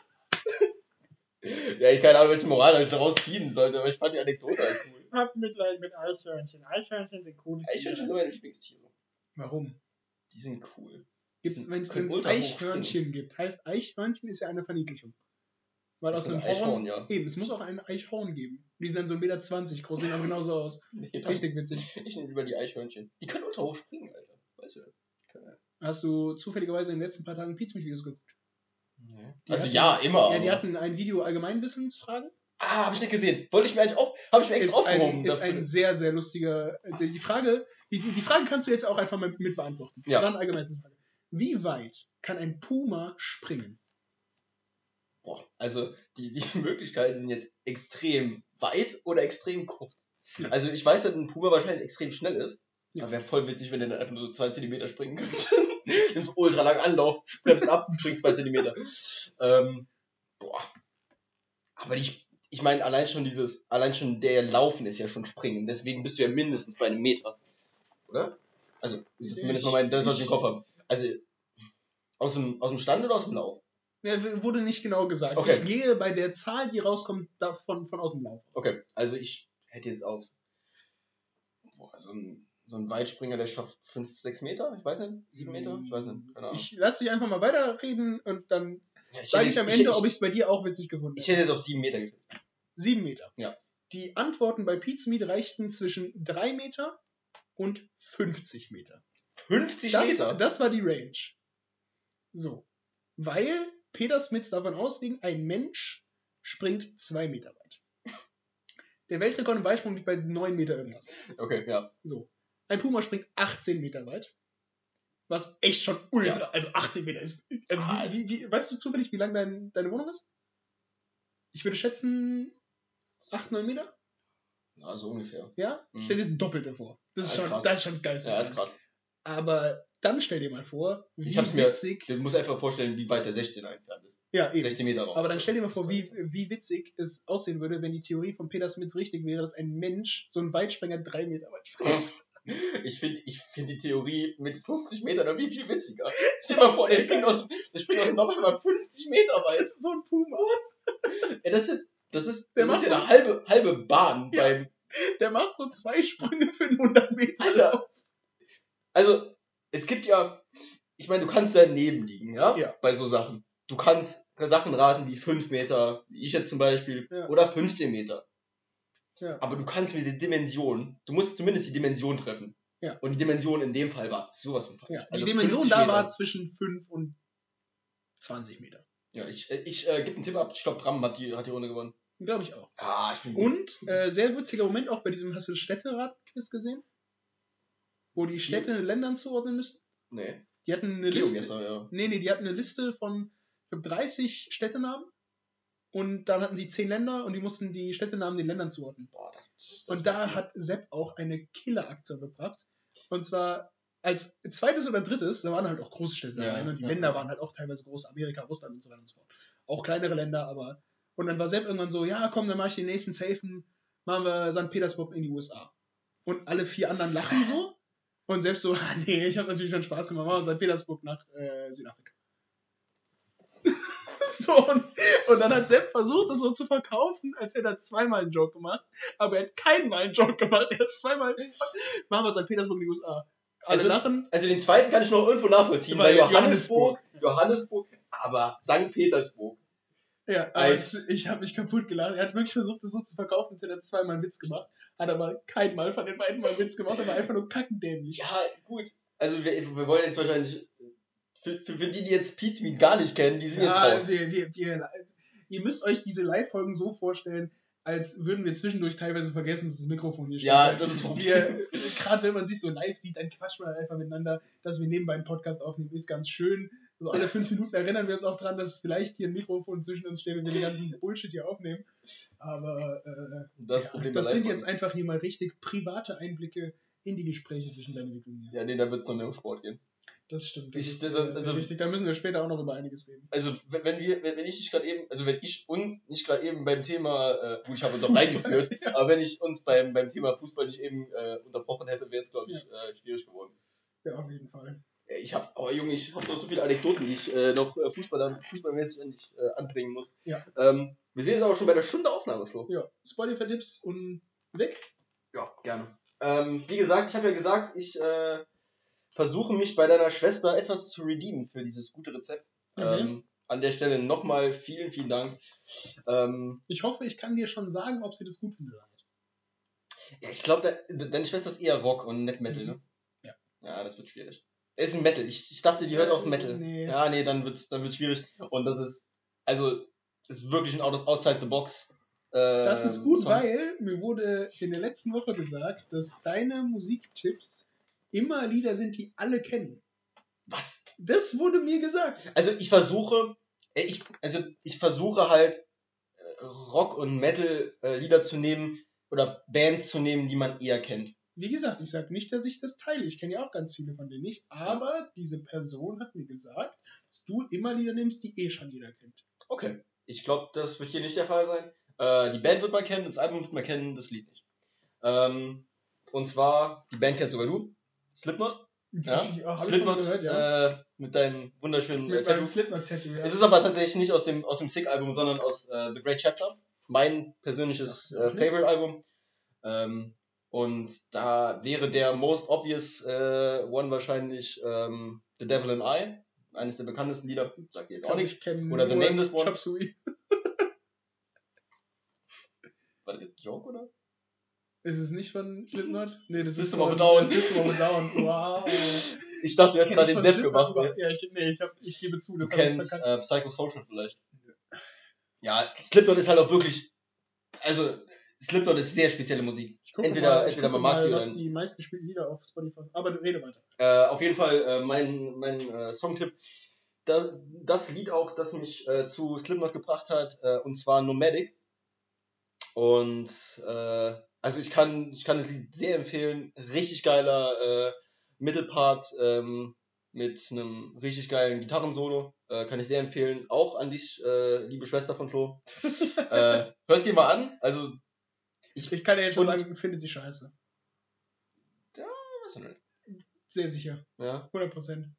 [laughs] ja, ich keine Ahnung, welche Moral ich daraus ziehen sollte, aber ich fand die Anekdote halt cool. Hab Mitleid mit Eichhörnchen. Eichhörnchen sind coole Eichhörnchen sind meine Lieblingstiere. Warum? Die sind cool. Gibt's, wenn es Eichhörnchen gibt, heißt Eichhörnchen ist ja eine Verniedlichung. Weil Das aus einem ein Eichhorn, Horn, ja. eben, es muss auch ein Eichhorn geben. Die sind dann so 1,20 Meter groß, sehen aber genauso aus. [laughs] Nee, Richtig witzig. [laughs] Ich nehme lieber die Eichhörnchen. Die können ultra hoch springen, Alter. Weißt du? Können- Hast du zufälligerweise in den letzten paar Tagen Pizza-Videos geguckt? Die Also hatten- ja, immer. Ja, die aber- hatten ein Video Allgemeinwissensfragen. Ah, habe ich nicht gesehen. Wollte ich mir eigentlich auf, habe ich mir Ist extra aufgehoben. ein, ist dafür. ein sehr, sehr lustiger. äh, Die Frage, die, die Frage kannst du jetzt auch einfach mal mit beantworten. Ja. Dann Allgemeinwissensfrage. Wie weit kann ein Puma springen? Boah, also die, die [laughs] Möglichkeiten sind jetzt extrem weit oder extrem kurz. Ja. Also ich weiß, dass ein Puma wahrscheinlich extrem schnell ist. Ja. Aber wäre voll witzig, wenn der dann einfach nur so zwei Zentimeter springen könnte. [laughs] Nimmst ultra lang Anlauf, bremst ab, springt zwei Zentimeter. Ähm, boah. Aber die, ich meine, allein schon dieses, allein schon der Laufen ist ja schon Springen. Deswegen bist du ja mindestens bei einem Meter. Oder? Also, ist das zumindest mal mein, das, was ich im Kopf habe. Also, aus dem, aus dem Stand oder aus dem Lauf? Ja, wurde nicht genau gesagt. Okay. Ich gehe bei der Zahl, die rauskommt, davon von aus dem Lauf. aus. Okay, also ich hätte jetzt auf boah, so, ein, so ein Weitspringer, der schafft 5, 6 Meter, ich weiß nicht, 7 Meter, ich weiß nicht, keine Ahnung. Ich lasse dich einfach mal weiterreden und dann sage hätte ich am Ende, ich, ob ich es bei dir auch witzig gefunden ich, ich hätte. hätte jetzt auf 7 Meter getippt. Sieben Meter. Ja. Die Antworten bei Pizmeet reichten zwischen drei Meter und 50 Meter. 50 Das, Meter? das war die Range. So. Weil Peter Smits davon ausging, ein Mensch springt zwei Meter weit. Der Weltrekord im Weitsprung liegt bei 9 Meter irgendwas. Okay, ja. So. Ein Puma springt 18 Meter weit. Was echt schon ultra, also 18 Meter ist. Also Ah. wie, wie, weißt du zufällig, wie lang dein, deine Wohnung ist? Ich würde schätzen 8, 9 Meter? Ja, so ungefähr. Ja? Mhm. Stell dir das Doppelte vor. Das ist, Ja, schon, krass. das ist schon geil. Ja, ist krass. Aber dann stell dir mal vor, wie Ich hab's mir- witzig. Du musst einfach vorstellen, wie weit der 16er entfernt ist. ja, eben. 16 Meter Raum. Aber dann stell dir mal vor, wie, wie witzig es aussehen würde, wenn die Theorie von Peter Smits richtig wäre, dass ein Mensch so ein Weitspringer drei Meter weit [laughs] springt. Ich finde ich find die Theorie mit 50 Metern noch viel, viel witziger. [laughs] Stell dir mal vor, der springt aus, der springt aus dem Loch immer 50 Meter weit. [laughs] so ein Puma. Ja, das ist, das ist, Der das ist ja eine halbe, halbe Bahn Ja. beim, Der macht so zwei Sprünge für 100 Meter. Alter. Also, es gibt ja, ich meine, du kannst daneben liegen, ja? Ja. Bei so Sachen. Du kannst Sachen raten wie 5 Meter, wie ich jetzt zum Beispiel, Ja. oder 15 Meter. Ja. Aber du kannst mit der Dimension, du musst zumindest die Dimension treffen. Ja. Und die Dimension in dem Fall war sowas von falsch. Ja, die Also Dimension 50 da Meter. war zwischen 5 und 20 Meter. Ja, ich, äh, ich äh, gebe einen Tipp ab. Ich glaube, Bram hat die, hat die Runde gewonnen. Glaube ich auch. Ah, ich bin gut. Und äh, sehr witziger Moment auch bei diesem, hast du das Städterat-Quiz gesehen? Wo die Städte Ländern zuordnen müssen? Nee. Die hatten eine Liste. Geogesser, ja. Nee, nee, die hatten eine Liste von ich glaub, 30 Städtenamen. Und dann hatten sie 10 Länder und die mussten die Städtenamen den Ländern zuordnen. Boah, das, das Und da hat Sepp auch eine Killeraktion gebracht. Und zwar als zweites oder drittes, da waren halt auch große Städte Ja. Ne? Die ja, Länder ja. waren halt auch teilweise groß, Amerika, Russland und so weiter und so fort. Auch kleinere Länder, aber. Und dann war Sepp irgendwann so, ja komm, dann mach ich den nächsten Safen, machen wir St. Petersburg in die USA. Und alle vier anderen lachen so. Und selbst so, [laughs] ah, nee, ich habe natürlich schon Spaß gemacht, machen wir St. Petersburg nach äh, Südafrika. So, und, und dann hat Sepp versucht, das so zu verkaufen, als hätte er zweimal einen Joke gemacht. Aber er hat keinmal einen Joke gemacht. Er hat zweimal, machen wir St. Petersburg in die USA. Alle Also- lachen. Also den zweiten kann ich noch irgendwo nachvollziehen, Weil weil Johannesburg, Johannesburg. Johannesburg, aber St. Petersburg. Ja, aber es, ich habe mich kaputt gelacht. Er hat wirklich versucht, das so zu verkaufen, als hätte er zweimal einen Witz gemacht. Hat aber keinmal von den beiden mal einen Witz gemacht, aber einfach nur kackendämlich. Ja, gut. Also wir, wir wollen jetzt wahrscheinlich, für, für, für die, die jetzt Pete Meat gar nicht kennen, die sind jetzt raus. Wir, wir, wir, ihr müsst euch diese Live-Folgen so vorstellen, als würden wir zwischendurch teilweise vergessen, dass das Mikrofon hier steht. Ja, das ist wir, Gerade wenn man sich so live sieht, dann quatscht man einfach miteinander. Dass wir nebenbei einen Podcast aufnehmen, ist ganz schön. So alle fünf Minuten erinnern wir uns auch dran, dass vielleicht hier ein Mikrofon zwischen uns steht und wir den ganzen Bullshit hier aufnehmen. Aber äh, Das ja, Problem das sind jetzt einfach hier mal richtig private Einblicke in die Gespräche zwischen deinen Entwicklungen. Ja, nee, da wird es noch mehr um Sport gehen. Das stimmt. Das Ich- ist das- also- wichtig. Da müssen wir später auch noch über einiges reden. Also, wenn wir, wenn wenn ich nicht gerade eben, also wenn ich uns nicht gerade eben beim Thema, äh, gut, ich habe uns auch [laughs] reingeführt, aber wenn ich uns beim, beim Thema Fußball nicht eben äh, unterbrochen hätte, wäre es, glaube ich, äh, schwierig geworden. Ja, auf jeden Fall. Ich habe, oh Junge, ich habe noch so viele Anekdoten, die ich äh, noch äh, Fußball, fußballmäßig endlich äh, anbringen muss. Ja. Ähm, wir sehen jetzt aber schon bei der Stunde Aufnahme, Flo. Ja, Spotify-Tipps und weg. Ja, gerne. Ähm, wie gesagt, ich habe ja gesagt, ich äh, versuche mich bei deiner Schwester etwas zu redeemen für dieses gute Rezept. Mhm. Ähm, an der Stelle nochmal vielen, vielen Dank. Ähm, Ich hoffe, ich kann dir schon sagen, ob sie das gut findet. oder nicht. ja, ich glaube, de deine Schwester ist eher Rock und nicht Metal, ne? Ja. Ja, das wird schwierig. Es ist ein Metal. Ich, ich dachte, die hört auf Metal. Nee. Ja, nee, dann wird's, dann wird's schwierig. Und das ist, also, ist wirklich ein Out of, Outside the Box. Äh, Das ist gut, Song. weil mir wurde in der letzten Woche gesagt, dass deine Musiktipps immer Lieder sind, die alle kennen. Was? Das wurde mir gesagt. Also ich versuche, äh, ich, also ich versuche halt äh, Rock und Metal äh, Lieder zu nehmen oder Bands zu nehmen, die man eher kennt. Wie gesagt, ich sage nicht, dass ich das teile. Ich kenne ja auch ganz viele von denen nicht. Aber diese Person hat mir gesagt, dass du immer Lieder nimmst, die eh schon jeder kennt. Okay. Ich glaube, das wird hier nicht der Fall sein. Äh, die Band wird man kennen, das Album wird man kennen, das Lied nicht. Ähm, und zwar, die Band kennst sogar du, Slipknot. Ja? Schon Slipknot gehört, ja. äh, mit deinen wunderschönen äh, Mit meinem Tattoos. Slipknot-Tattoo, ja. Es ist aber tatsächlich nicht aus dem, aus dem Sick-Album, sondern aus äh, The Great Chapter. Mein persönliches Ja, äh. Favorite-Album. Ähm, und da wäre der most obvious äh, one wahrscheinlich ähm, The Devil and I. Eines der bekanntesten Lieder. Sagt jetzt auch nichts. Oder The Nameless One. Chop Suey. [laughs] War das jetzt ein Joke, oder? Ist es nicht von Slipknot? [laughs] Nee, das System ist von Down. System of a Down. [laughs] Wow. Ich dachte, du hättest gerade ich den Sepp gemacht. Ne? Ja, ich, nee, ich, hab, ich gebe zu, Du das ich kennst verkackt. äh, Psychosocial vielleicht. Ja, Slipknot ist halt auch wirklich. Also, Slipknot ist sehr spezielle Musik. Ich entweder- mal, ich entweder man mag sie was oder- die meistgespielten Lieder auf Spotify Aber du rede weiter. Äh, auf jeden Fall äh, mein, mein äh, Songtipp. Da, das Lied auch, das mich äh, zu Slipknot gebracht hat, äh, und zwar Nomadic. Und äh, also ich kann, ich kann das Lied sehr empfehlen. Richtig geiler äh, Mittelpart ähm, mit einem richtig geilen Gitarrensolo. Äh, kann ich sehr empfehlen. Auch an dich, äh, liebe Schwester von Flo. [laughs] äh, hörst dir mal an. Also, Ich, ich kann ja jetzt schon sagen, findet sie scheiße. was denn? Sehr sicher. Ja, 100%.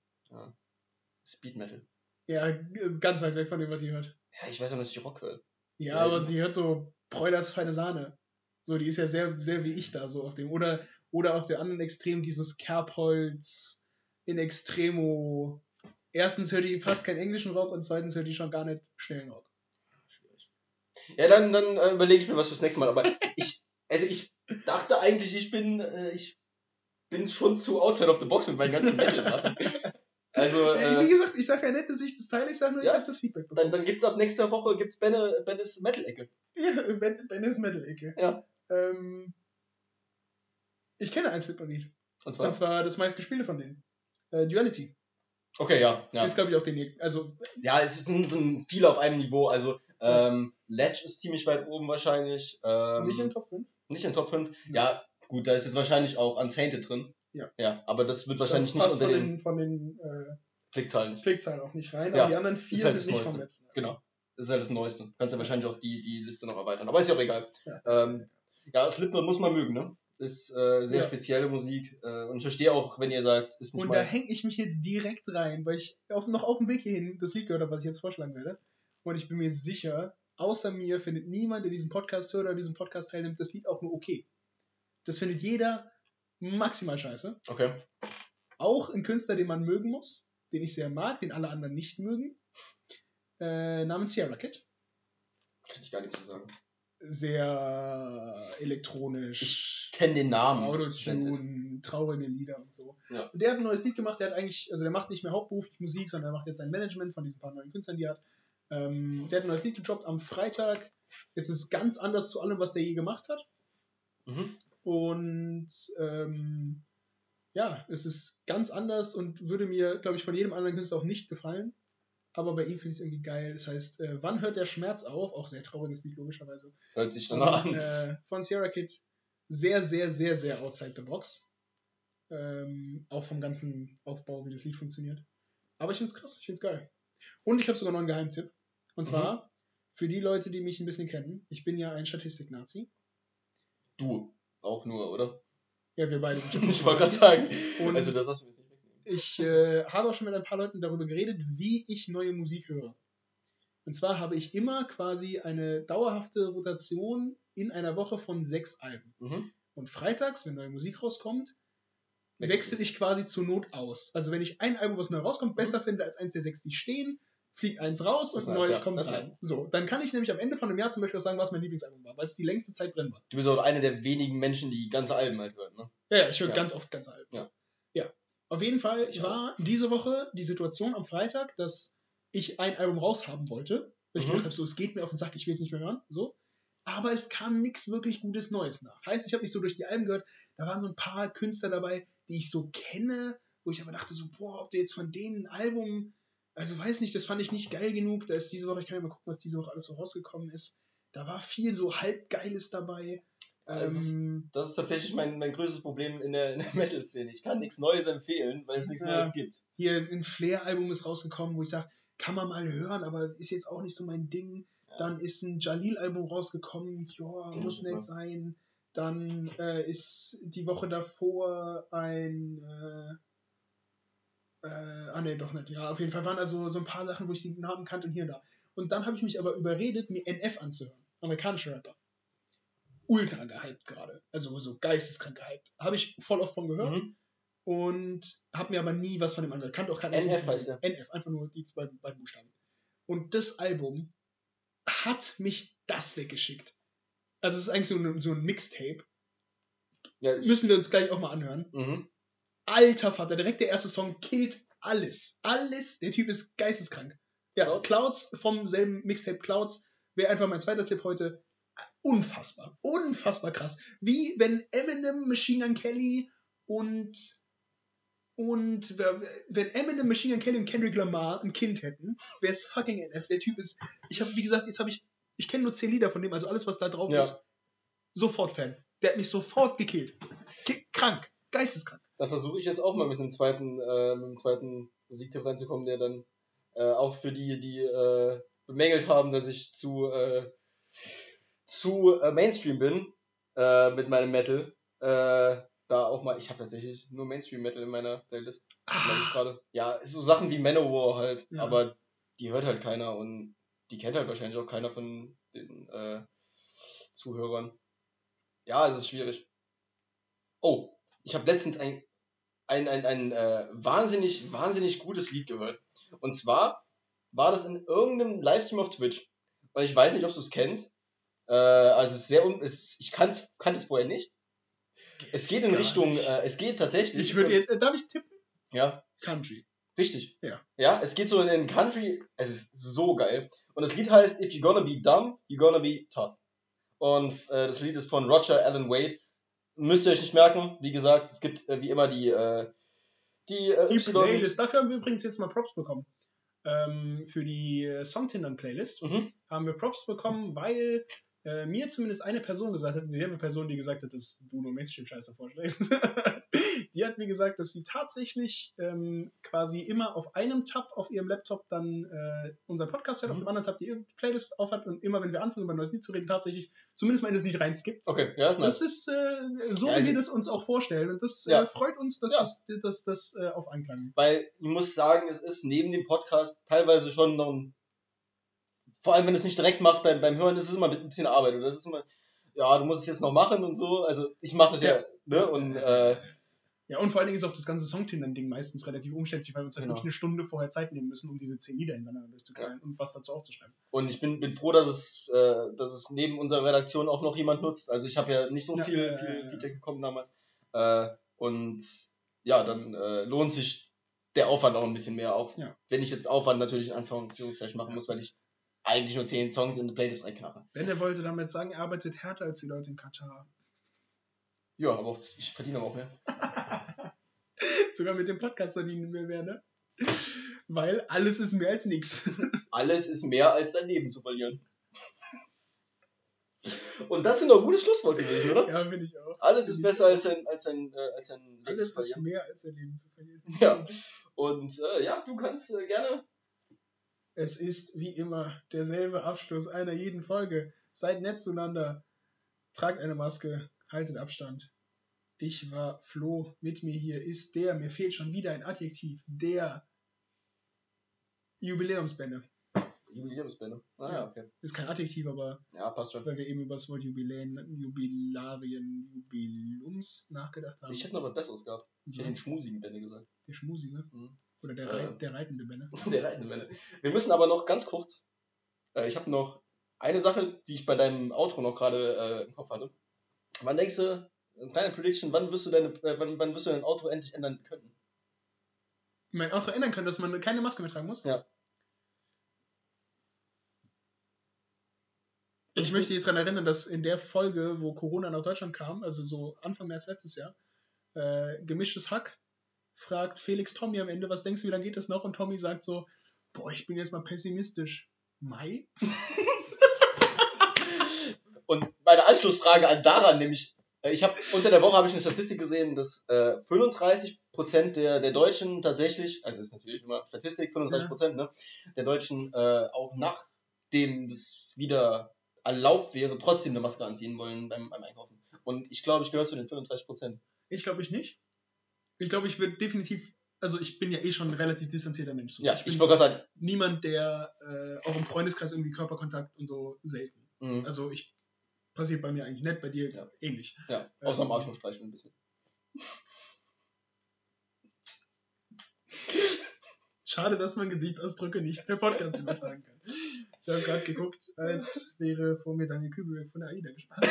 Speed Metal. Ja, ist ganz weit weg von dem, was sie hört. Ja, ich weiß auch, dass ich Rock höre. Ja, Ja, aber die- sie hört so Bräuners feine Sahne. So, die ist ja sehr, sehr wie ich da so auf dem. Oder, oder auf der anderen Extrem dieses Kerbholz in Extremo. Erstens hört die fast keinen englischen Rock und zweitens hört die schon gar nicht schnellen Rock. Schwierig. Ja, dann, dann äh, überlege ich mir was fürs nächste Mal. Aber ich, also ich dachte eigentlich, ich bin, äh, ich bin schon zu outside of the box mit meinen ganzen Metal-Sachen. Also, Wie äh, gesagt, ich sag ja nicht, dass ich das teile, ich sag nur, Ja. ich habe das Feedback dann, bekommen. dann gibt's ab nächster Woche gibt's Benne, Bennes Metal-Ecke. Ja, Ben, ben ist Metal-Ecke. Ja. Ähm, ich kenne ein Slipknot-Lied. Und zwar? Und zwar das meistgespielte von denen. Äh, Duality. Okay, ja. Ja, Ist, glaube ich, auch den Also, ja es sind, sind viele auf einem Niveau. Also, ähm, Ledge ist ziemlich weit oben wahrscheinlich. Ähm, nicht in Top 5. nicht in Top 5. Ja, gut, da ist jetzt wahrscheinlich auch Unsainted drin. Ja. Ja, aber das wird wahrscheinlich das nicht unter von den den, von den äh, Klickzahlen nicht. Klickzahlen auch nicht rein, Ja, aber die anderen vier ist halt sind nicht Neueste. vom letzten. Genau. Das ist halt das Neueste. Kannst ja wahrscheinlich auch die, die Liste noch erweitern. Aber ist ja auch egal. Ja. Ähm, ja, Slipknot muss man mögen, ne? Ist äh, sehr Ja. spezielle Musik. Äh, und ich verstehe auch, wenn ihr sagt, ist nicht Und da meins. hänge ich mich jetzt direkt rein, weil ich auf, noch auf dem Weg hierhin das Lied gehört habe, was ich jetzt vorschlagen werde. Und ich bin mir sicher, außer mir findet niemand, der diesen Podcast hört oder diesen Podcast teilnimmt, das Lied auch nur okay. Das findet jeder maximal scheiße. Okay. Auch ein Künstler, den man mögen muss, den ich sehr mag, den alle anderen nicht mögen, äh, namens Sierra Kid. Kann ich gar nichts zu sagen. Sehr elektronisch. Kenn den Namen. Autotune, traurige Lieder und so. Ja. Und der hat ein neues Lied gemacht, der hat eigentlich, also der macht nicht mehr hauptberuflich Musik, sondern er macht jetzt sein Management von diesen paar neuen Künstlern, die er hat. Ähm, der hat ein neues Lied gedroppt am Freitag. Es ist ganz anders zu allem, was der je gemacht hat. Mhm. Und ähm, ja, es ist ganz anders und würde mir, glaube ich, von jedem anderen Künstler auch nicht gefallen. Aber bei ihm finde ich es irgendwie geil. Das heißt, äh, wann hört der Schmerz auf? Auch sehr trauriges Lied, logischerweise. Hört sich danach an. äh, von Sierra Kid sehr, sehr, sehr, sehr outside the box. Ähm, auch vom ganzen Aufbau, wie das Lied funktioniert. Aber ich finde es krass, ich finde es geil. Und ich habe sogar noch einen Geheimtipp. Und Mhm. zwar für die Leute, die mich ein bisschen kennen. Ich bin ja ein Statistik-Nazi. Du auch nur, oder? Ja, wir beide. [laughs] Ich wollte gerade sagen. Und also das hast du wegnehmen. Ich äh, habe auch schon mit ein paar Leuten darüber geredet, wie ich neue Musik höre. Und zwar habe ich immer quasi eine dauerhafte Rotation in einer Woche von sechs Alben. Mhm. Und freitags, wenn neue Musik rauskommt, wechsle ich quasi zur Not aus. Also wenn ich ein Album, was neu rauskommt, besser finde als eins der sechs, die stehen, fliegt eins raus Das und ein neues ja. kommt rein. So, dann kann ich nämlich am Ende von einem Jahr zum Beispiel auch sagen, was mein Lieblingsalbum war, weil es die längste Zeit drin war. Du bist auch einer der wenigen Menschen, die ganze Alben halt hören, ne? Ja, ja ich höre Ja. ganz oft ganze Alben. Ja. ja. Auf jeden Fall Ich war diese Woche die Situation am Freitag, dass ich ein Album raushaben wollte. Weil ich Mhm. gedacht habe, so, es geht mir auf den Sack, ich will es nicht mehr hören. So. Aber es kam nichts wirklich Gutes Neues nach. Heißt, ich habe mich so durch die Alben gehört, da waren so ein paar Künstler dabei, die ich so kenne, wo ich aber dachte so, boah, ob du jetzt von denen ein Album, also weiß nicht, das fand ich nicht geil genug. Da ist diese Woche, ich kann ja mal gucken, was diese Woche alles so rausgekommen ist. Da war viel so halbgeiles dabei. Also es ist- Ähm, Das ist tatsächlich mein, mein größtes Problem in der, in der [laughs] Metal-Szene. Ich kann nichts Neues empfehlen, weil es nichts Ja. Neues gibt. hier ein Flair-Album ist rausgekommen, wo ich sage, kann man mal hören, aber ist jetzt auch nicht so mein Ding. Ja. Dann ist ein Jalil-Album rausgekommen, ja, Kenn muss nett sein. Dann äh, ist die Woche davor ein äh, äh, ah ne, doch nicht. Ja, auf jeden Fall waren also so ein paar Sachen, wo ich die Namen kannte und hier und da. Und dann habe ich mich aber überredet, mir NF anzuhören. Amerikanische Rapper. Ultra gehypt gerade. Also so geisteskrank gehypt. Habe ich voll oft von gehört Mhm. und habe mir aber nie was von dem angehört. Kannte auch keinen NF heißt denen. NF, einfach nur die beiden, beiden Buchstaben. Und das Album hat mich das weggeschickt. Also es ist eigentlich so ein, so ein Mixtape. Ja, Müssen wir uns gleich auch mal anhören. mhm. Alter Vater, direkt der erste Song killt alles. Alles. Der Typ ist geisteskrank. Ja, Clouds? Clouds, vom selben Mixtape Clouds wäre einfach mein zweiter Tipp heute. Unfassbar. Unfassbar krass. Wie wenn Eminem, Machine Gun Kelly und und wenn Eminem, Machine Gun Kelly und Kendrick Lamar ein Kind hätten, wäre es fucking NF. Der Typ ist, ich habe, wie gesagt, jetzt habe ich, ich kenne nur zehn Lieder von dem, also alles, was da drauf Ja. ist, sofort Fan. Der hat mich sofort gekillt. Ki- Krank. Geisteskrank. Da versuche ich jetzt auch mal mit einem zweiten, äh, mit einem zweiten Musiktipp reinzukommen, der dann äh, auch für die, die äh, bemängelt haben, dass ich zu, äh, zu äh, Mainstream bin äh, mit meinem Metal. Äh, da auch mal, ich habe tatsächlich nur Mainstream-Metal in meiner Playlist, ich Ah, gerade. Ja, so Sachen wie Manowar halt, Ja. aber die hört halt keiner und die kennt halt wahrscheinlich auch keiner von den äh, Zuhörern. Ja, es ist schwierig. Oh, ich habe letztens ein, ein, ein, ein äh, wahnsinnig, wahnsinnig gutes Lied gehört. Und zwar war das in irgendeinem Livestream auf Twitch. Und ich weiß nicht, ob du es kennst. Äh, also es ist sehr un es, ich kann's, kannte es vorher nicht. Es geht in Gar Richtung, äh, es geht tatsächlich. ich würde jetzt, äh, darf ich tippen? Ja, Country. richtig. Ja. Ja, es geht so in, in Country, es ist so geil. Und das Lied heißt If You're Gonna Be Dumb, You're Gonna Be Tough. Und äh, das Lied ist von Roger Allen Wade. Müsst ihr euch nicht merken. Wie gesagt, es gibt äh, wie immer die, äh, die, äh, Die Playlist. Dafür haben wir übrigens jetzt mal Props bekommen. Ähm, für die äh, Songtindern-Playlist Mhm. haben wir Props bekommen, weil äh, mir zumindest eine Person gesagt hat, dieselbe Person, die gesagt hat, dass du nur Mainstream-Scheiße vorschlägst, [laughs] die hat mir gesagt, dass sie tatsächlich ähm, quasi immer auf einem Tab auf ihrem Laptop dann äh, unseren Podcast hört, auf Mhm. dem anderen Tab die Playlist aufhat und immer, wenn wir anfangen, über ein neues Lied zu reden, tatsächlich zumindest mal in das Lied reinskippt. Okay, ja, ist nice. Das ist äh, so, Ja, wie wir das uns auch vorstellen. Und das Ja. äh, freut uns, dass Ja. das, dass das äh, auf Anklang. Weil ich muss sagen, es ist neben dem Podcast teilweise schon noch ein. Vor allem, wenn du es nicht direkt machst beim, beim Hören, ist es immer ein bisschen Arbeit. Oder das ist immer, ja, du musst es jetzt noch machen und so. Also ich mache das ja, Ja. ne? Und äh, Ja, und vor allen Dingen ist auch das ganze Songtindern-Ding meistens relativ umständlich, weil wir uns halt Genau. wirklich eine Stunde vorher Zeit nehmen müssen, um diese zehn Lieder hintereinander durchzuknallen und was dazu aufzuschreiben. Und ich bin, bin froh, dass es, äh, dass es neben unserer Redaktion auch noch jemand nutzt. Also ich habe ja nicht so Ja, viel, ja, ja, viel ja. Feedback bekommen damals. Äh, und ja, dann äh, lohnt sich der Aufwand auch ein bisschen mehr, auch Ja. wenn ich jetzt Aufwand natürlich in Anführungszeichen machen muss, weil ich eigentlich nur 10 Songs in die Playlist reinknarre. Benne wollte damit sagen, er arbeitet härter als die Leute in Katar. Ja, aber auch, ich verdiene aber auch mehr. [laughs] Sogar mit dem Podcast verdienen wir mehr, ne? Weil alles ist mehr als nichts. [laughs] Alles ist mehr als dein Leben zu verlieren. Und das sind doch gute Schlussworte gewesen, oder? Ja, finde ich auch. Alles ist besser als ein, als ein, äh, als ein Leben Alles zu ist verlieren. mehr als dein Leben zu verlieren. Ja. Und äh, ja, du kannst äh, gerne. Es ist wie immer derselbe Abschluss einer jeden Folge. Seid nett zueinander. Tragt eine Maske. Haltet Abstand. Ich war Flo. Mit mir hier ist der, mir fehlt schon wieder ein Adjektiv, der Jubiläumsbände. Jubiläumsbände. Ah, Ja. ja, okay. Ist kein Adjektiv, aber Ja, passt schon. weil wir eben über das Wort Jubiläen, Jubilarien, Jubilums nachgedacht haben. Ich hätte noch was Besseres gehabt. Ich so, hätte den schmusigen Bände gesagt. der Schmusi, ne? Mhm. Oder der, Äh. Reit, der reitende Bände. [laughs] Der reitende Bände. Wir müssen aber noch ganz kurz. Äh, ich habe noch eine Sache, die ich bei deinem Outro noch gerade äh, im Kopf hatte. Wann denkst du, eine kleine Prediction, wann wirst du deine, äh, wann, wann wirst du dein Outro endlich ändern können? Mein Outro ändern können, dass man keine Maske mehr tragen muss? Ja. Ich möchte dich daran erinnern, dass in der Folge, wo Corona nach Deutschland kam, also so Anfang März letztes Jahr, äh, gemischtes Hack fragt Felix Tommy am Ende, was denkst du, wie lange geht das noch? Und Tommy sagt so, boah, ich bin jetzt mal pessimistisch. Mai? [laughs] Und meine Anschlussfrage an daran, nämlich, äh, ich habe unter der Woche habe ich eine Statistik gesehen, dass äh, 35% der, der Deutschen tatsächlich, also ist natürlich immer Statistik, 35%, ne, der Deutschen äh, auch nachdem das wieder erlaubt wäre, trotzdem eine Maske anziehen wollen beim, beim Einkaufen. Und ich glaube, ich gehöre zu den 35%. Ich glaube ich nicht. Ich glaube, ich würde definitiv, also ich bin ja eh schon ein relativ distanzierter Mensch. So. Ja, ich ich, wollte gerade sagen, niemand, der äh, auch im Freundeskreis irgendwie Körperkontakt und so selten. mh, Also ich passiert bei mir eigentlich nicht, bei dir Ja. ähnlich. ja, außer am ähm, Arschloch streichen ein bisschen. [laughs] Schade, dass man Gesichtsausdrücke nicht per Podcast übertragen kann. Ich habe gerade geguckt, als wäre vor mir Daniel Kübelberg von der AIDA gespannt.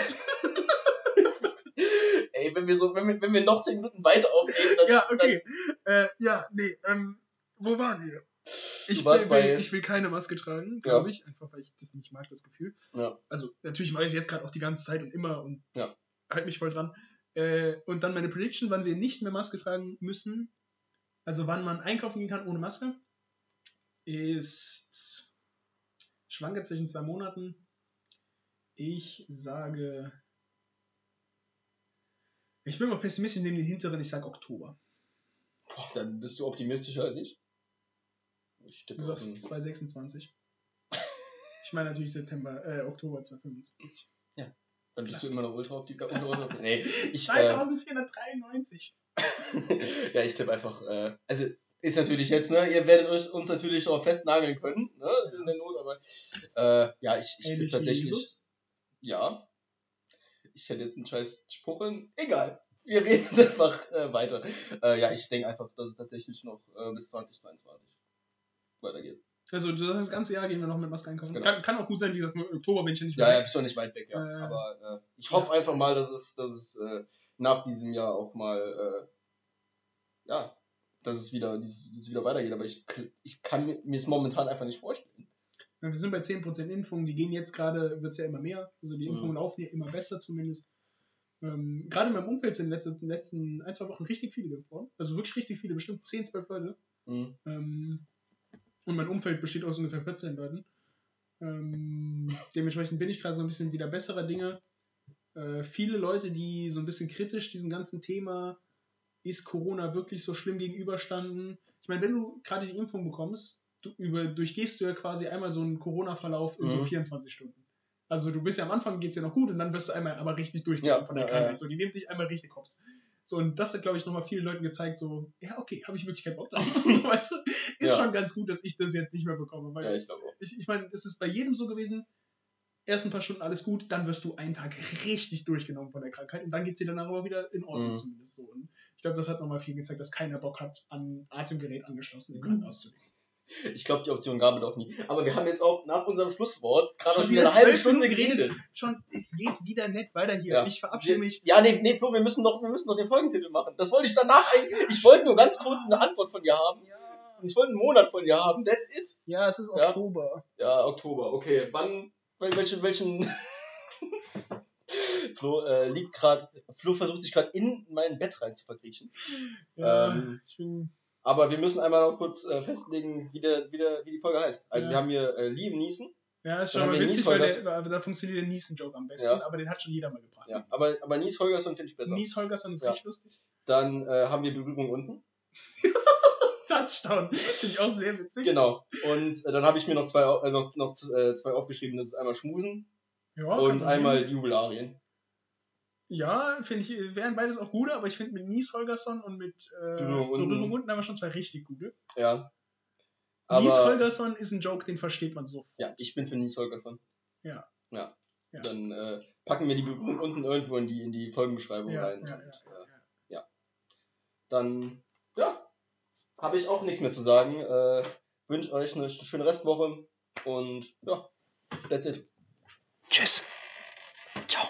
Ey, wenn wir so, wenn wir, wenn wir noch 10 Minuten weiter aufnehmen, dann, Ja, okay. Äh, ja, nee, ähm, wo waren wir? Ich will, bei- ich will keine Maske tragen, glaube ich, einfach weil ich das nicht mag, das Gefühl. Ja. Also natürlich mache ich es jetzt gerade auch die ganze Zeit und immer und Ja. halt mich voll dran. Äh, und dann meine Prediction, wann wir nicht mehr Maske tragen müssen, also wann man einkaufen gehen kann ohne Maske, ist schwanke zwischen zwei Monaten. Ich sage, ich bin mal pessimistisch, nehme den hinteren, ich sage Oktober. Boah, dann bist du optimistischer als ich. Ich tippe Du sagst einen- 2026. Ich meine natürlich September, äh, Oktober 2025. Dann bist du immer noch ultra optimistischer. Ultra, ultra, [laughs] nee, ich, äh, 2493. [laughs] ja, ich tippe einfach, äh, also ist natürlich jetzt, ne, ihr werdet euch uns natürlich darauf festnageln können, ne, in der Not, aber äh, ja, ich, ich tippe tatsächlich, Jesus. ja. Ich hätte jetzt einen scheiß Spruch in, egal. Wir reden einfach äh, weiter. Äh, ja, ich denke einfach, dass es tatsächlich noch äh, bis 2022 weitergeht. Also das ganze Jahr gehen wir noch mit Maske einkaufen. Genau. Kann, kann auch gut sein, wie gesagt, im Oktober bin ich ja nicht Ja, mehr ja, bist doch nicht weit weg, ja. Äh, aber äh, ich hoffe einfach mal, dass es, dass es äh, nach diesem Jahr auch mal, ja, dass es wieder, dass es wieder weitergeht. Aber ich, ich kann mir es momentan einfach nicht vorstellen. Ja, Wir sind bei 10% Impfungen, die gehen jetzt gerade, wird es ja immer mehr. Also die. Impfungen laufen ja immer besser zumindest. Ähm, gerade in meinem Umfeld sind in den letzten, letzten ein, zwei Wochen richtig viele geimpft worden. Also wirklich richtig viele, bestimmt 10, 12 Leute. Mhm. Ähm, und mein Umfeld besteht aus ungefähr 14 Leuten. Ähm, dementsprechend bin ich gerade so ein bisschen wieder besserer Dinge. Äh, viele Leute, die so ein bisschen kritisch diesem ganzen Thema, ist Corona wirklich so schlimm gegenüberstanden? Ich meine, wenn du gerade die Impfung bekommst, du über, durchgehst du ja quasi einmal so einen Corona-Verlauf in so Mhm. 24 Stunden. Also du bist ja am Anfang geht's ja noch gut und dann wirst du einmal aber richtig durchgenommen Ja, von der ja, Krankheit. ja. So, die nehmen dich einmal richtig hops. So, und das hat, glaube ich, nochmal vielen Leuten gezeigt, so, ja, okay, habe ich wirklich keinen Bock drauf. [laughs] weißt du? Ist schon ganz gut, dass ich das jetzt nicht mehr bekomme. Weil Ja, ich glaube auch. ich, ich meine, es ist bei jedem so gewesen, erst ein paar Stunden alles gut, dann wirst du einen Tag richtig durchgenommen von der Krankheit und dann geht's dir danach aber wieder in Ordnung Mhm. zumindest so. Und ich glaube, das hat nochmal viel gezeigt, dass keiner Bock hat, an Atemgerät angeschlossen im Mhm. Krankenhaus zu liegen. Ich glaube, die Option gab es auch nie. Aber wir haben jetzt auch nach unserem Schlusswort gerade Schon wieder eine halbe Stunde geredet. Schon, es geht wieder nett weiter hier. Ja. Ich verabschiede mich. Ja, nee, nee, Flo, wir müssen noch, wir müssen noch den Folgentitel machen. Das wollte ich danach eigentlich, ich wollte nur ganz kurz eine Antwort von dir haben. Ja, Ich wollte einen Monat von dir haben, that's it. Ja, es ist Ja. Oktober. Ja, Oktober, okay. Wann, wel- welchen, welchen... [laughs] Flo äh, liegt gerade, Flo versucht sich gerade in mein Bett rein zu verkriechen. Ja, Ähm, ich bin. Aber wir müssen einmal noch kurz äh, festlegen, wie, der, wie, der, wie die Folge heißt. Also Ja. wir haben hier äh, Liam Neeson. Ja, ist schon mal witzig, weil der, da funktioniert der Niesen-Joke am besten, Ja. aber den hat schon jeder mal gebracht. Ja, aber, aber Nies Holgersson finde ich besser. Nies Holgersson ist Ja. richtig lustig. Dann äh, haben wir Berührung unten. [laughs] Touchdown. Finde ich auch sehr witzig. Genau. Und äh, dann habe ich mir noch zwei, äh, noch, noch äh, zwei aufgeschrieben. Das ist einmal Schmusen Ja, und einmal. Jubelarien. Ja, finde ich, wären beides auch gute, aber ich finde mit Nies Holgersson und mit äh, Berührung unten. Haben wir schon zwei richtig gute. Ja. Nies Aber Holgersson ist ein Joke, den versteht man so. ja, ich bin für Nies Holgersson. Ja. Ja. Ja. Dann äh, packen wir die Berührung unten irgendwo in die, in die Folgenbeschreibung Ja, rein. ja, Und, ja, äh, ja. Dann, ja, habe ich auch nichts mehr zu sagen. Äh, Wünsche euch eine schöne Restwoche und ja, that's it. Tschüss. Ciao.